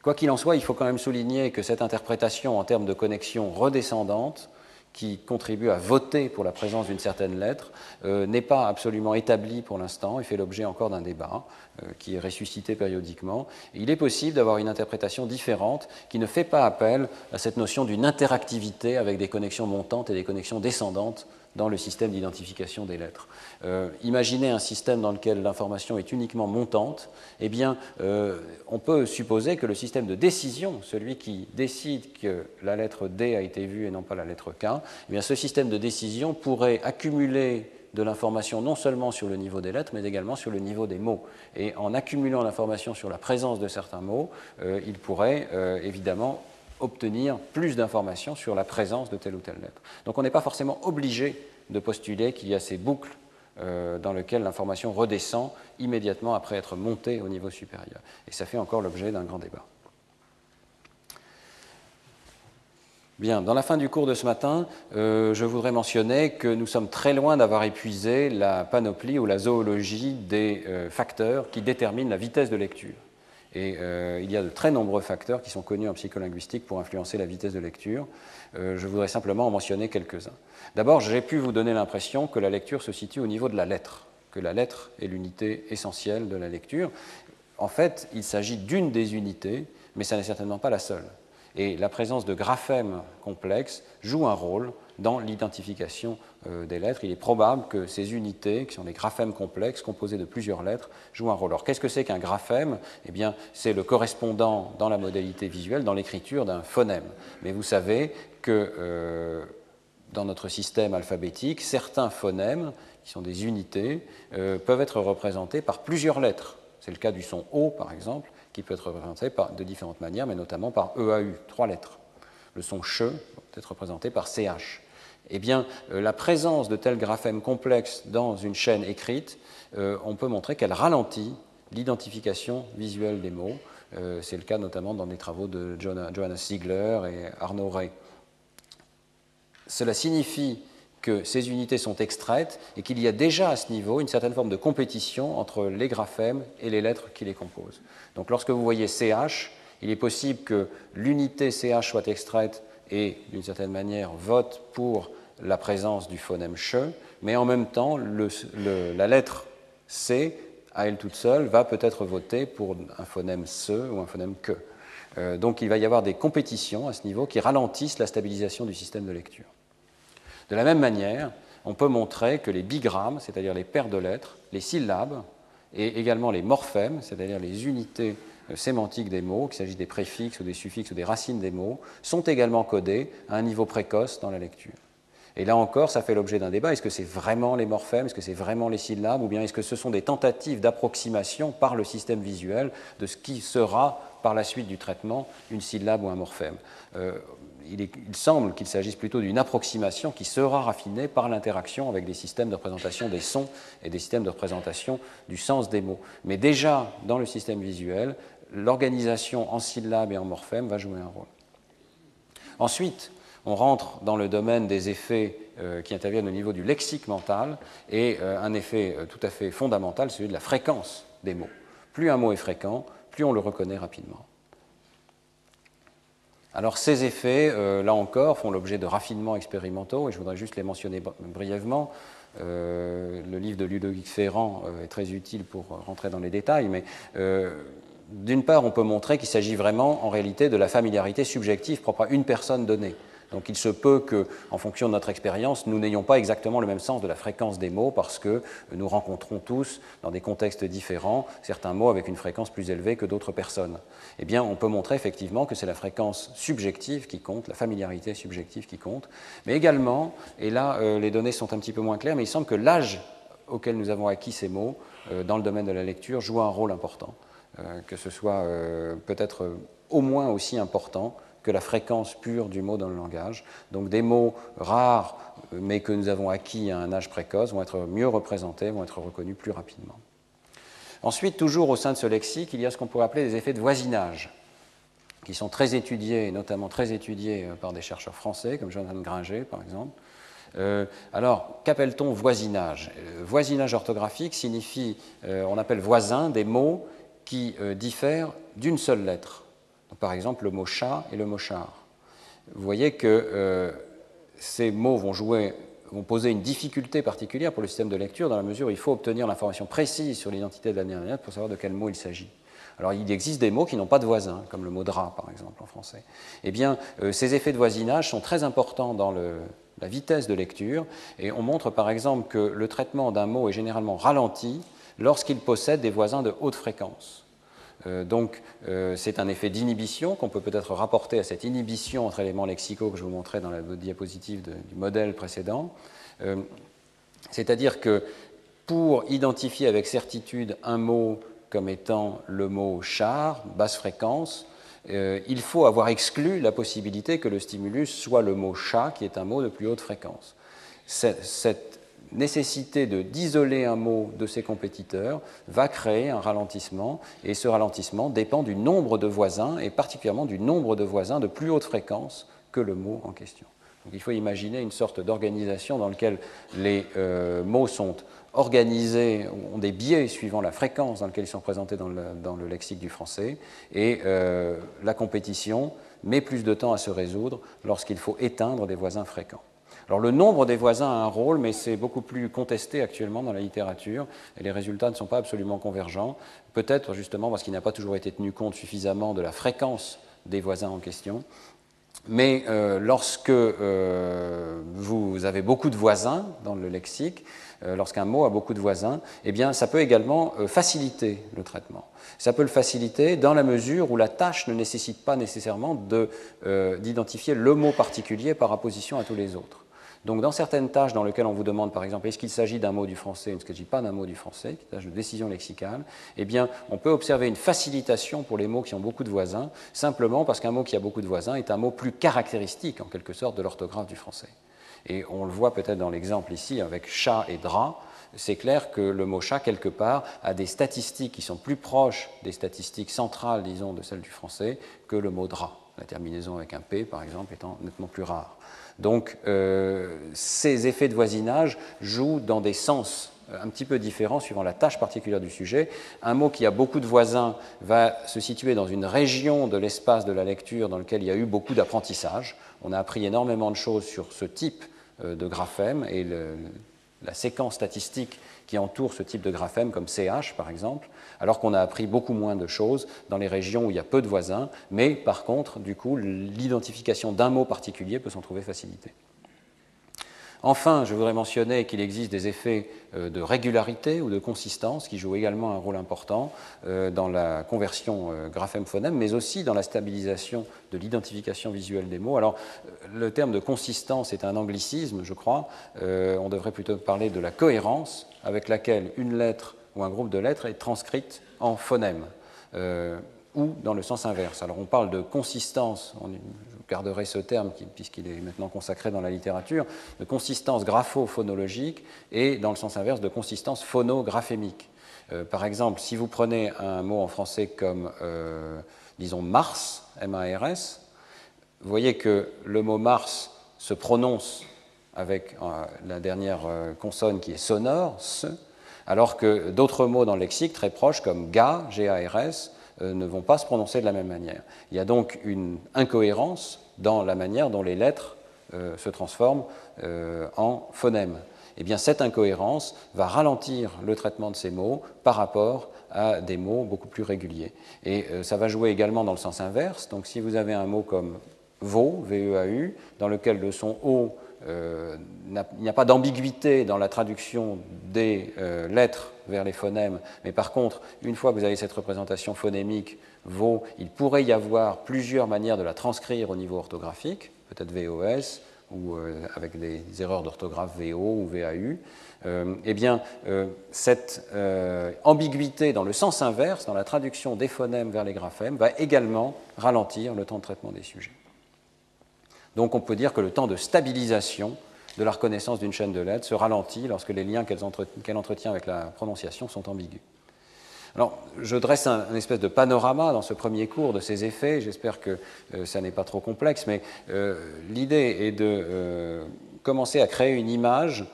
Quoi qu'il en soit, il faut quand même souligner que cette interprétation en termes de connexion redescendante qui contribue à voter pour la présence d'une certaine lettre euh, n'est pas absolument établi pour l'instant et fait l'objet encore d'un débat euh, qui est ressuscité périodiquement. il est possible d'avoir une interprétation différente qui ne fait pas appel à cette notion d'une interactivité avec des connexions montantes et des connexions descendantes dans le système d'identification des lettres. Euh, imaginez un système dans lequel l'information est uniquement montante, eh euh, on peut supposer que le système de décision, celui qui décide que la lettre D a été vue et non pas la lettre K, eh bien, ce système de décision pourrait accumuler de l'information non seulement sur le niveau des lettres, mais également sur le niveau des mots. Et en accumulant l'information sur la présence de certains mots, euh, il pourrait évidemment obtenir plus d'informations sur la présence de telle ou telle lettre. Donc on n'est pas forcément obligé de postuler qu'il y a ces boucles euh, dans lesquelles l'information redescend immédiatement après être montée au niveau supérieur. Et ça fait encore l'objet d'un grand débat. Bien, dans la fin du cours de ce matin, euh, je voudrais mentionner que nous sommes très loin d'avoir épuisé la panoplie ou la zoologie des euh, facteurs qui déterminent la vitesse de lecture. Et euh, il y a de très nombreux facteurs qui sont connus en psycholinguistique pour influencer la vitesse de lecture. Euh, je voudrais simplement en mentionner quelques-uns. D'abord, j'ai pu vous donner l'impression que la lecture se situe au niveau de la lettre, que la lettre est l'unité essentielle de la lecture. En fait, il s'agit d'une des unités, mais ça n'est certainement pas la seule. Et la présence de graphèmes complexes joue un rôle dans l'identification des lettres. Il est probable que ces unités, qui sont des graphèmes complexes composés de plusieurs lettres, jouent un rôle. Alors, qu'est-ce que c'est qu'un graphème? Eh bien, c'est le correspondant dans la modalité visuelle, dans l'écriture d'un phonème. Mais vous savez que euh, dans notre système alphabétique, certains phonèmes, qui sont des unités, euh, peuvent être représentés par plusieurs lettres. C'est le cas du son O, par exemple, qui peut être représenté de différentes manières, mais notamment par EAU, trois lettres. Le son CHE peut être représenté par CH eh bien, euh, la présence de tels graphèmes complexes dans une chaîne écrite, euh, on peut montrer qu'elle ralentit l'identification visuelle des mots. Euh, c'est le cas notamment dans des travaux de Johannes Ziegler et Arnaud Ray. Cela signifie que ces unités sont extraites et qu'il y a déjà à ce niveau une certaine forme de compétition entre les graphèmes et les lettres qui les composent. Donc lorsque vous voyez CH, il est possible que l'unité CH soit extraite et, d'une certaine manière, vote pour la présence du phonème che, mais en même temps, la lettre C, à elle toute seule, va peut-être voter pour un phonème se ou un phonème que. Euh, donc il va y avoir des compétitions à ce niveau qui ralentissent la stabilisation du système de lecture. De la même manière, on peut montrer que les bigrammes, c'est-à-dire les paires de lettres, les syllabes, et également les morphèmes, c'est-à-dire les unités euh, sémantiques des mots, qu'il s'agisse des préfixes ou des suffixes ou des racines des mots, sont également codés à un niveau précoce dans la lecture. Et là encore, ça fait l'objet d'un débat. Est-ce que c'est vraiment les morphèmes? Est-ce que c'est vraiment les syllabes? Ou bien est-ce que ce sont des tentatives d'approximation par le système visuel de ce qui sera, par la suite du traitement, une syllabe ou un morphème? Euh, il, semble qu'il s'agisse plutôt d'une approximation qui sera raffinée par l'interaction avec des systèmes de représentation des sons et des systèmes de représentation du sens des mots. Mais déjà, dans le système visuel, l'organisation en syllabes et en morphèmes va jouer un rôle. Ensuite, on rentre dans le domaine des effets euh, qui interviennent au niveau du lexique mental et euh, un effet euh, tout à fait fondamental, celui de la fréquence des mots. Plus un mot est fréquent, plus on le reconnaît rapidement. Alors ces effets, là encore, font l'objet de raffinements expérimentaux et je voudrais juste les mentionner brièvement. le livre de Ludovic Ferrand est très utile pour rentrer dans les détails, mais d'une part, on peut montrer qu'il s'agit vraiment en réalité de la familiarité subjective propre à une personne donnée. Donc il se peut que, en fonction de notre expérience, nous n'ayons pas exactement le même sens de la fréquence des mots parce que nous rencontrons tous, dans des contextes différents, certains mots avec une fréquence plus élevée que d'autres personnes. Eh bien, on peut montrer effectivement que c'est la fréquence subjective qui compte, la familiarité subjective qui compte, mais également, et là euh, les données sont un petit peu moins claires, mais il semble que l'âge auquel nous avons acquis ces mots euh, dans le domaine de la lecture joue un rôle important, euh, que ce soit peut-être au moins aussi important que la fréquence pure du mot dans le langage. Donc des mots rares, mais que nous avons acquis à un âge précoce, vont être mieux représentés, vont être reconnus plus rapidement. Ensuite, toujours au sein de ce lexique, il y a ce qu'on pourrait appeler des effets de voisinage, qui sont très étudiés, notamment très étudiés euh, par des chercheurs français, comme Jonathan Gringer, par exemple. Euh, alors, qu'appelle-t-on voisinage? Euh, Voisinage orthographique signifie, on appelle voisin des mots qui diffèrent d'une seule lettre par exemple le mot chat et le mot char. Vous voyez que euh, ces mots vont poser une difficulté particulière pour le système de lecture dans la mesure où il faut obtenir l'information précise sur l'identité de la dernière pour savoir de quel mot il s'agit. Alors il existe des mots qui n'ont pas de voisin, comme le mot drap par exemple en français. Eh bien, euh, ces effets de voisinage sont très importants dans la vitesse de lecture et on montre par exemple que le traitement d'un mot est généralement ralenti lorsqu'il possède des voisins de haute fréquence. Euh, donc, euh, c'est un effet d'inhibition qu'on peut peut-être rapporter à cette inhibition entre éléments lexicaux que je vous montrais dans la diapositive du modèle précédent. Euh, c'est-à-dire que pour identifier avec certitude un mot comme étant le mot char, basse fréquence, il faut avoir exclu la possibilité que le stimulus soit le mot chat, qui est un mot de plus haute fréquence. Nécessité d'isoler un mot de ses compétiteurs va créer un ralentissement, et ce ralentissement dépend du nombre de voisins, et particulièrement du nombre de voisins de plus haute fréquence que le mot en question. Donc, il faut imaginer une sorte d'organisation dans laquelle les euh, mots sont organisés, ont des biais suivant la fréquence dans laquelle ils sont présentés dans le, lexique du français, et euh, la compétition met plus de temps à se résoudre lorsqu'il faut éteindre des voisins fréquents. Alors le nombre des voisins a un rôle, mais c'est beaucoup plus contesté actuellement dans la littérature, et les résultats ne sont pas absolument convergents, peut-être justement parce qu'il n'a pas toujours été tenu compte suffisamment de la fréquence des voisins en question. Mais euh, lorsque euh, vous avez beaucoup de voisins dans le lexique, euh, lorsqu'un mot a beaucoup de voisins, eh bien, ça peut également faciliter le traitement. Ça peut le faciliter dans la mesure où la tâche ne nécessite pas nécessairement d'identifier le mot particulier par opposition à tous les autres. Donc dans certaines tâches dans lesquelles on vous demande par exemple est-ce qu'il s'agit d'un mot du français ou ne s'agit pas d'un mot du français, tâche de décision lexicale, eh bien on peut observer une facilitation pour les mots qui ont beaucoup de voisins, simplement parce qu'un mot qui a beaucoup de voisins est un mot plus caractéristique en quelque sorte de l'orthographe du français. Et on le voit peut-être dans l'exemple ici avec chat et drap, c'est clair que le mot chat, quelque part, a des statistiques qui sont plus proches des statistiques centrales, disons, de celles du français, que le mot drap. La terminaison avec un P, par exemple, étant nettement plus rare. Donc euh, ces effets de voisinage jouent dans des sens euh, un petit peu différents suivant la tâche particulière du sujet. Un mot qui a beaucoup de voisins va se situer dans une région de l'espace de la lecture dans lequel il y a eu beaucoup d'apprentissage. On a appris énormément de choses sur ce type euh, de graphème et la séquence statistique qui entoure ce type de graphème, comme CH par exemple, alors qu'on a appris beaucoup moins de choses dans les régions où il y a peu de voisins, mais par contre, du coup, l'identification d'un mot particulier peut s'en trouver facilitée. Enfin, je voudrais mentionner qu'il existe des effets euh, de régularité ou de consistance qui jouent également un rôle important euh, dans la conversion euh, graphème-phonème, mais aussi dans la stabilisation de l'identification visuelle des mots. Alors, le terme de consistance est un anglicisme, je crois. On devrait plutôt parler de la cohérence avec laquelle une lettre ou un groupe de lettres est transcrite en phonème ou dans le sens inverse. Alors on parle de consistance, on, je garderai ce terme puisqu'il est maintenant consacré dans la littérature, de consistance grapho-phonologique et dans le sens inverse de consistance phonographémique. Euh, par exemple, si vous prenez un mot en français comme, euh, disons, Mars, M-A-R-S, vous voyez que le mot Mars se prononce avec euh, la dernière consonne qui est sonore, ce, alors que d'autres mots dans le lexique très proches comme ga, G-A-R-S, euh, ne vont pas se prononcer de la même manière. Il y a donc une incohérence dans la manière dont les lettres euh, se transforment euh, en phonèmes. Eh bien, cette incohérence va ralentir le traitement de ces mots par rapport à des mots beaucoup plus réguliers. Et ça va jouer également dans le sens inverse. Donc, si vous avez un mot comme VEAU, V-E-A-U, dans lequel le son O, il n'y a pas d'ambiguïté dans la traduction des lettres vers les phonèmes. Mais par contre, une fois que vous avez cette représentation phonémique il pourrait y avoir plusieurs manières de la transcrire au niveau orthographique, peut-être VOS ou euh, avec des erreurs d'orthographe VO ou VAU. Euh, eh bien, euh, cette ambiguïté dans le sens inverse, dans la traduction des phonèmes vers les graphèmes, va également ralentir le temps de traitement des sujets. Donc on peut dire que le temps de stabilisation de la reconnaissance d'une chaîne de lettres se ralentit lorsque les liens qu'elle entretient avec la prononciation sont ambigus. Alors, je dresse un, espèce de panorama dans ce premier cours de ces effets. J'espère que euh, ça n'est pas trop complexe, mais euh, l'idée est de euh, commencer à créer une image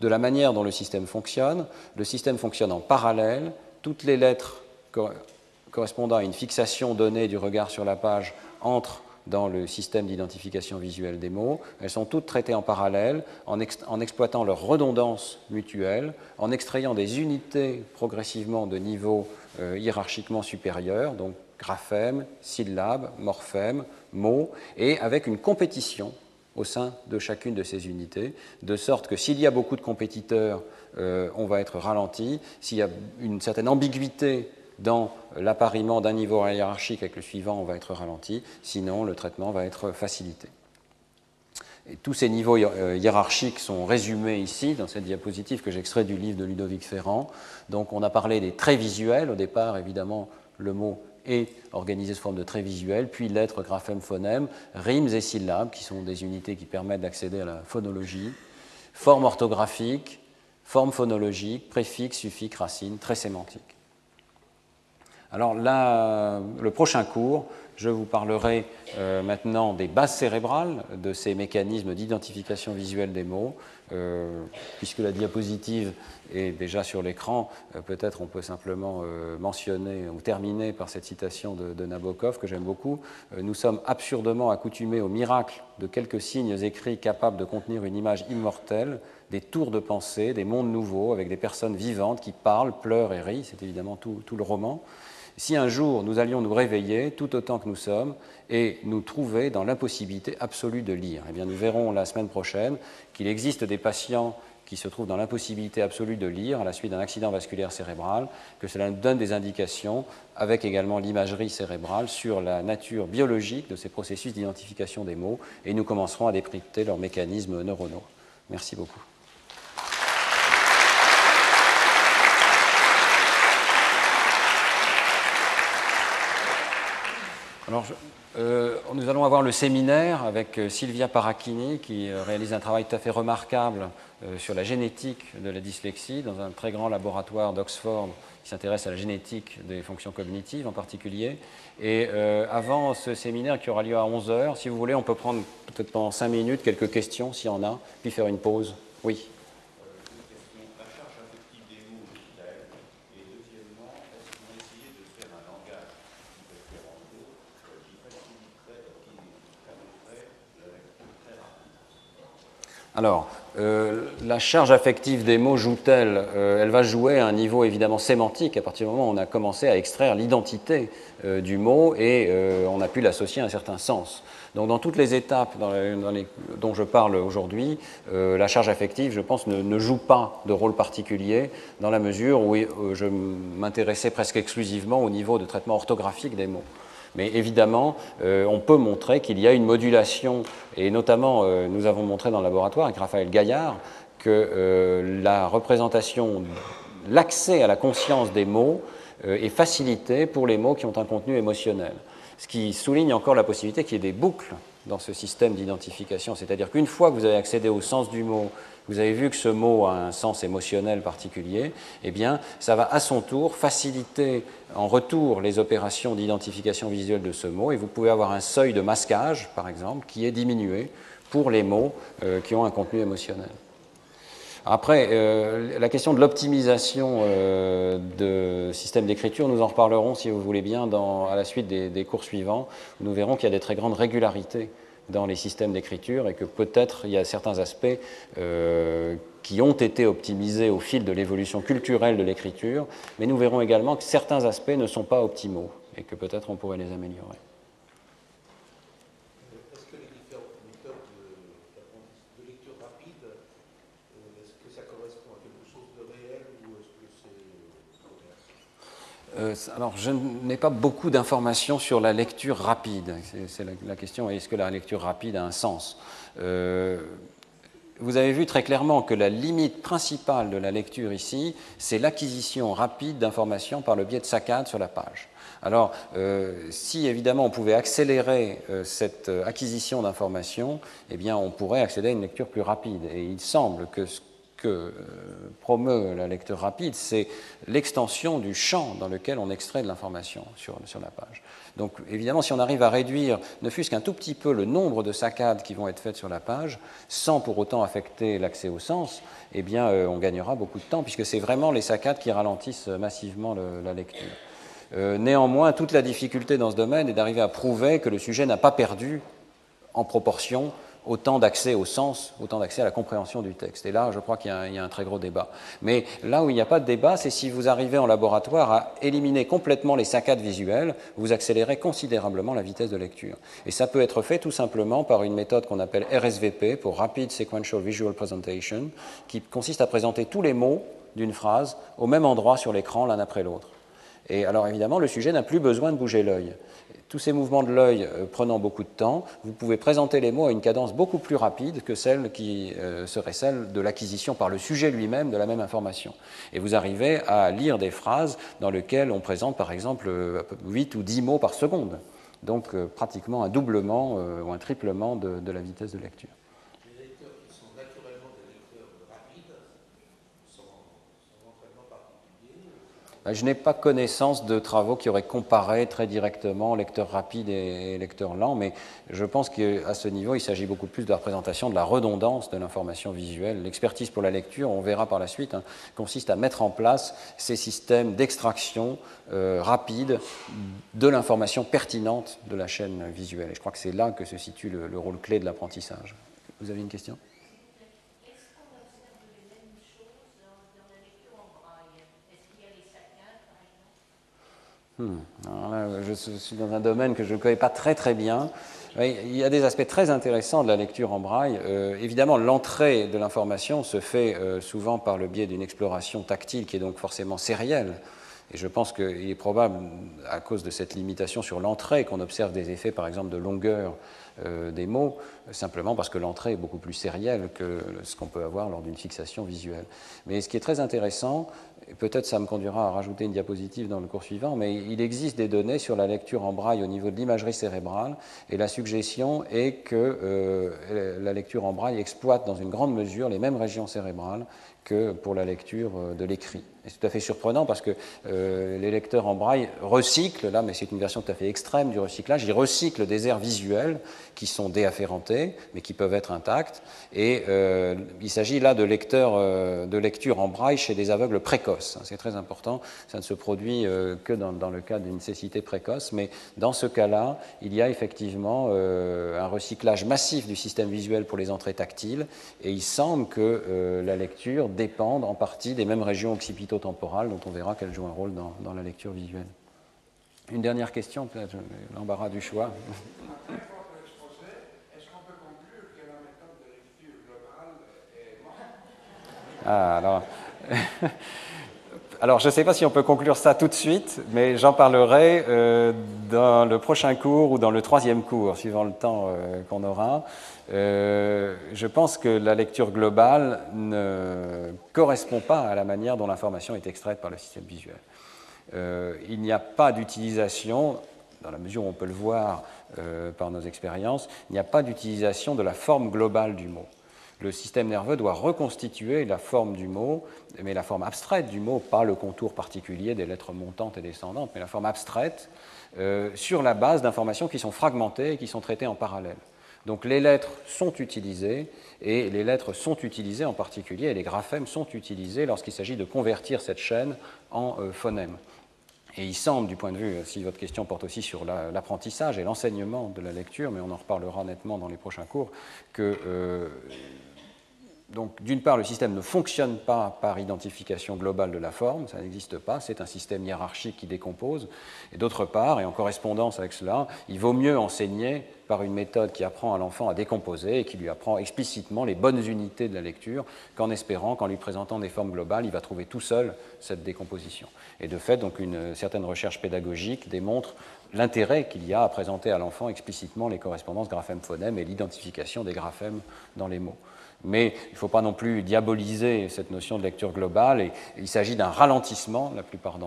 de la manière dont le système fonctionne. Le système fonctionne en parallèle. Toutes les lettres correspondant à une fixation donnée du regard sur la page entrent dans le système d'identification visuelle des mots. Elles sont toutes traitées en parallèle, en, exploitant leur redondance mutuelle, en extrayant des unités progressivement de niveau euh, hiérarchiquement supérieur, donc graphèmes, syllabes, morphèmes, mots, et avec une compétition au sein de chacune de ces unités, de sorte que s'il y a beaucoup de compétiteurs, euh, on va être ralenti. S'il y a une certaine ambiguïté dans l'appariement d'un niveau hiérarchique avec le suivant, on va être ralenti, sinon le traitement va être facilité. Et tous ces niveaux euh, hiérarchiques sont résumés ici dans cette diapositive que j'extrais du livre de Ludovic Ferrand. Donc on a parlé des traits visuels. Au départ, évidemment, le mot est organisé sous forme de traits visuels, puis lettres, graphèmes, phonèmes, rimes et syllabes, qui sont des unités qui permettent d'accéder à la phonologie, forme orthographique, forme phonologique, préfixe, suffixe, racine, traits sémantiques. Alors là, le prochain cours, je vous parlerai euh, maintenant des bases cérébrales, de ces mécanismes d'identification visuelle des mots. Euh, puisque la diapositive est déjà sur l'écran, euh, peut-être on peut simplement mentionner ou terminer par cette citation de, de Nabokov que j'aime beaucoup. nous sommes absurdement accoutumés au miracle de quelques signes écrits capables de contenir une image immortelle, des tours de pensée, des mondes nouveaux avec des personnes vivantes qui parlent, pleurent et rient. C'est évidemment tout le roman si un jour nous allions nous réveiller, tout autant que nous sommes, et nous trouver dans l'impossibilité absolue de lire, eh bien, nous verrons la semaine prochaine qu'il existe des patients qui se trouvent dans l'impossibilité absolue de lire à la suite d'un accident vasculaire cérébral, que cela nous donne des indications, avec également l'imagerie cérébrale, sur la nature biologique de ces processus d'identification des mots, et nous commencerons à décrypter leurs mécanismes neuronaux. Merci beaucoup. Alors, euh, nous allons avoir le séminaire avec euh, Sylvia Paracchini qui euh, réalise un travail tout à fait remarquable sur la génétique de la dyslexie dans un très grand laboratoire d'Oxford qui s'intéresse à la génétique des fonctions cognitives en particulier. Et avant ce séminaire qui aura lieu à 11h, si vous voulez, on peut prendre peut-être pendant 5 minutes quelques questions s'il y en a, puis faire une pause. Oui. Alors, euh, la charge affective des mots joue-t-elle euh, Elle va jouer à un niveau évidemment sémantique à partir du moment où on a commencé à extraire l'identité euh, du mot et on a pu l'associer à un certain sens. Donc dans toutes les étapes dont je parle aujourd'hui, la charge affective, je pense, ne, joue pas de rôle particulier dans la mesure où je m'intéressais presque exclusivement au niveau de traitement orthographique des mots. Mais évidemment, euh, on peut montrer qu'il y a une modulation, et notamment, euh, nous avons montré dans le laboratoire avec Raphaël Gaillard que euh, la représentation, l'accès à la conscience des mots est facilité pour les mots qui ont un contenu émotionnel. Ce qui souligne encore la possibilité qu'il y ait des boucles dans ce système d'identification. C'est-à-dire qu'une fois que vous avez accédé au sens du mot, vous avez vu que ce mot a un sens émotionnel particulier, eh bien, ça va à son tour faciliter en retour les opérations d'identification visuelle de ce mot, et vous pouvez avoir un seuil de masquage, par exemple, qui est diminué pour les mots euh, qui ont un contenu émotionnel. Après, euh, la question de l'optimisation euh, de systèmes d'écriture, nous en reparlerons, si vous voulez bien, à la suite des, des cours suivants. Nous verrons qu'il y a des très grandes régularités dans les systèmes d'écriture et que peut-être il y a certains aspects euh, qui ont été optimisés au fil de l'évolution culturelle de l'écriture, mais nous verrons également que certains aspects ne sont pas optimaux et que peut-être on pourrait les améliorer. Euh, alors, je n'ai pas beaucoup d'informations sur la lecture rapide. C'est la, question est-ce que la lecture rapide a un sens euh, Vous avez vu très clairement que la limite principale de la lecture ici, c'est l'acquisition rapide d'informations par le biais de saccades sur la page. Alors, euh, si évidemment on pouvait accélérer cette acquisition d'informations, eh bien, on pourrait accéder à une lecture plus rapide. Et il semble que ce que euh, promeut la lecture rapide, c'est l'extension du champ dans lequel on extrait de l'information sur, sur la page. Donc évidemment, si on arrive à réduire ne fût-ce qu'un tout petit peu le nombre de saccades qui vont être faites sur la page, sans pour autant affecter l'accès au sens, eh bien euh, on gagnera beaucoup de temps, puisque c'est vraiment les saccades qui ralentissent massivement la lecture. Euh, néanmoins, toute la difficulté dans ce domaine est d'arriver à prouver que le sujet n'a pas perdu en proportion autant d'accès au sens, autant d'accès à la compréhension du texte. Et là, je crois qu'il y, a un très gros débat. Mais là où il n'y a pas de débat, c'est si vous arrivez en laboratoire à éliminer complètement les saccades visuelles, vous accélérez considérablement la vitesse de lecture. Et ça peut être fait tout simplement par une méthode qu'on appelle RSVP, pour Rapid Sequential Visual Presentation, qui consiste à présenter tous les mots d'une phrase au même endroit sur l'écran, l'un après l'autre. Et alors évidemment, le sujet n'a plus besoin de bouger l'œil tous ces mouvements de l'œil euh, prenant beaucoup de temps, vous pouvez présenter les mots à une cadence beaucoup plus rapide que celle qui euh, serait celle de l'acquisition par le sujet lui-même de la même information. Et vous arrivez à lire des phrases dans lesquelles on présente par exemple 8 euh, ou 10 mots par seconde. Donc pratiquement un doublement ou un triplement de la vitesse de lecture. Euh, je n'ai pas connaissance de travaux qui auraient comparé très directement lecteur rapide et lecteur lent, mais je pense qu'à ce niveau, il s'agit beaucoup plus de la représentation de la redondance de l'information visuelle. L'expertise pour la lecture, on verra par la suite, hein, consiste à mettre en place ces systèmes d'extraction euh, rapide de l'information pertinente de la chaîne visuelle. Je crois que c'est là que se situe le rôle clé de l'apprentissage. Vous avez une question? Hmm. je suis dans un domaine que je ne connais pas très très bien. Il y a des aspects très intéressants de la lecture en braille. Euh, évidemment, l'entrée de l'information se fait euh, souvent par le biais d'une exploration tactile qui est donc forcément sérielle. Et je pense qu'il est probable, à cause de cette limitation sur l'entrée, qu'on observe des effets, par exemple, de longueur euh, des mots, simplement parce que l'entrée est beaucoup plus sérielle que ce qu'on peut avoir lors d'une fixation visuelle. Mais ce qui est très intéressant, peut-être ça me conduira à rajouter une diapositive dans le cours suivant, mais il existe des données sur la lecture en braille au niveau de l'imagerie cérébrale, et la suggestion est que euh, la lecture en braille exploite dans une grande mesure les mêmes régions cérébrales que pour la lecture euh, de l'écrit. C'est tout à fait surprenant parce que euh, les lecteurs en braille recyclent, là, mais c'est une version tout à fait extrême du recyclage, ils recyclent des aires visuelles qui sont déafférentés, mais qui peuvent être intacts. Et euh, il s'agit là de, lecteurs, euh, lecture en braille chez des aveugles précoces. C'est très important. Ça ne se produit euh, que dans, le cas d'une cécité précoce, mais dans ce cas-là, il y a effectivement un recyclage massif du système visuel pour les entrées tactiles. Et il semble que la lecture dépende en partie des mêmes régions occipito-temporales, dont on verra qu'elles jouent un rôle dans la lecture visuelle. Une dernière question, peut-être l'embarras du choix. Ah, alors, alors, je ne sais pas si on peut conclure ça tout de suite, mais j'en parlerai euh, dans le prochain cours ou dans le troisième cours, suivant le temps euh, qu'on aura. Euh, je pense que la lecture globale ne correspond pas à la manière dont l'information est extraite par le système visuel. il n'y a pas d'utilisation, dans la mesure où on peut le voir par nos expériences, il n'y a pas d'utilisation de la forme globale du mot le système nerveux doit reconstituer la forme du mot, mais la forme abstraite du mot, pas le contour particulier des lettres montantes et descendantes, mais la forme abstraite, euh, sur la base d'informations qui sont fragmentées et qui sont traitées en parallèle. Donc les lettres sont utilisées, et les lettres sont utilisées en particulier, et les graphèmes sont utilisés lorsqu'il s'agit de convertir cette chaîne en euh, phonème. Et il semble, du point de vue, si votre question porte aussi sur l'apprentissage et l'enseignement de la lecture, mais on en reparlera nettement dans les prochains cours, que euh, donc, d'une part, le système ne fonctionne pas par identification globale de la forme, ça n'existe pas, c'est un système hiérarchique qui décompose. Et d'autre part, et en correspondance avec cela, il vaut mieux enseigner par une méthode qui apprend à l'enfant à décomposer et qui lui apprend explicitement les bonnes unités de la lecture, qu'en espérant qu'en lui présentant des formes globales, il va trouver tout seul cette décomposition. Et de fait, donc, une certaine recherche pédagogique démontre l'intérêt qu'il y a à présenter à l'enfant explicitement les correspondances graphèmes-phonèmes et l'identification des graphèmes dans les mots. Mais il ne faut pas non plus diaboliser cette notion de lecture globale. Il s'agit d'un ralentissement, la plupart,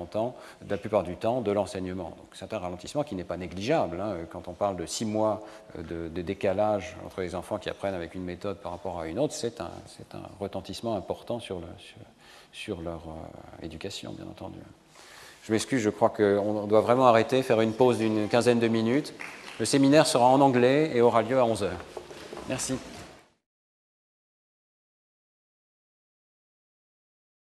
la plupart, du temps, de l'enseignement. C'est un ralentissement qui n'est pas négligeable. Hein. Quand on parle de six mois de, décalage entre les enfants qui apprennent avec une méthode par rapport à une autre, c'est un, retentissement important sur, le, sur, leur euh, éducation, bien entendu. Je m'excuse, je crois qu'on doit vraiment arrêter, faire une pause d'une quinzaine de minutes. Le séminaire sera en anglais et aura lieu à 11 heures. Merci.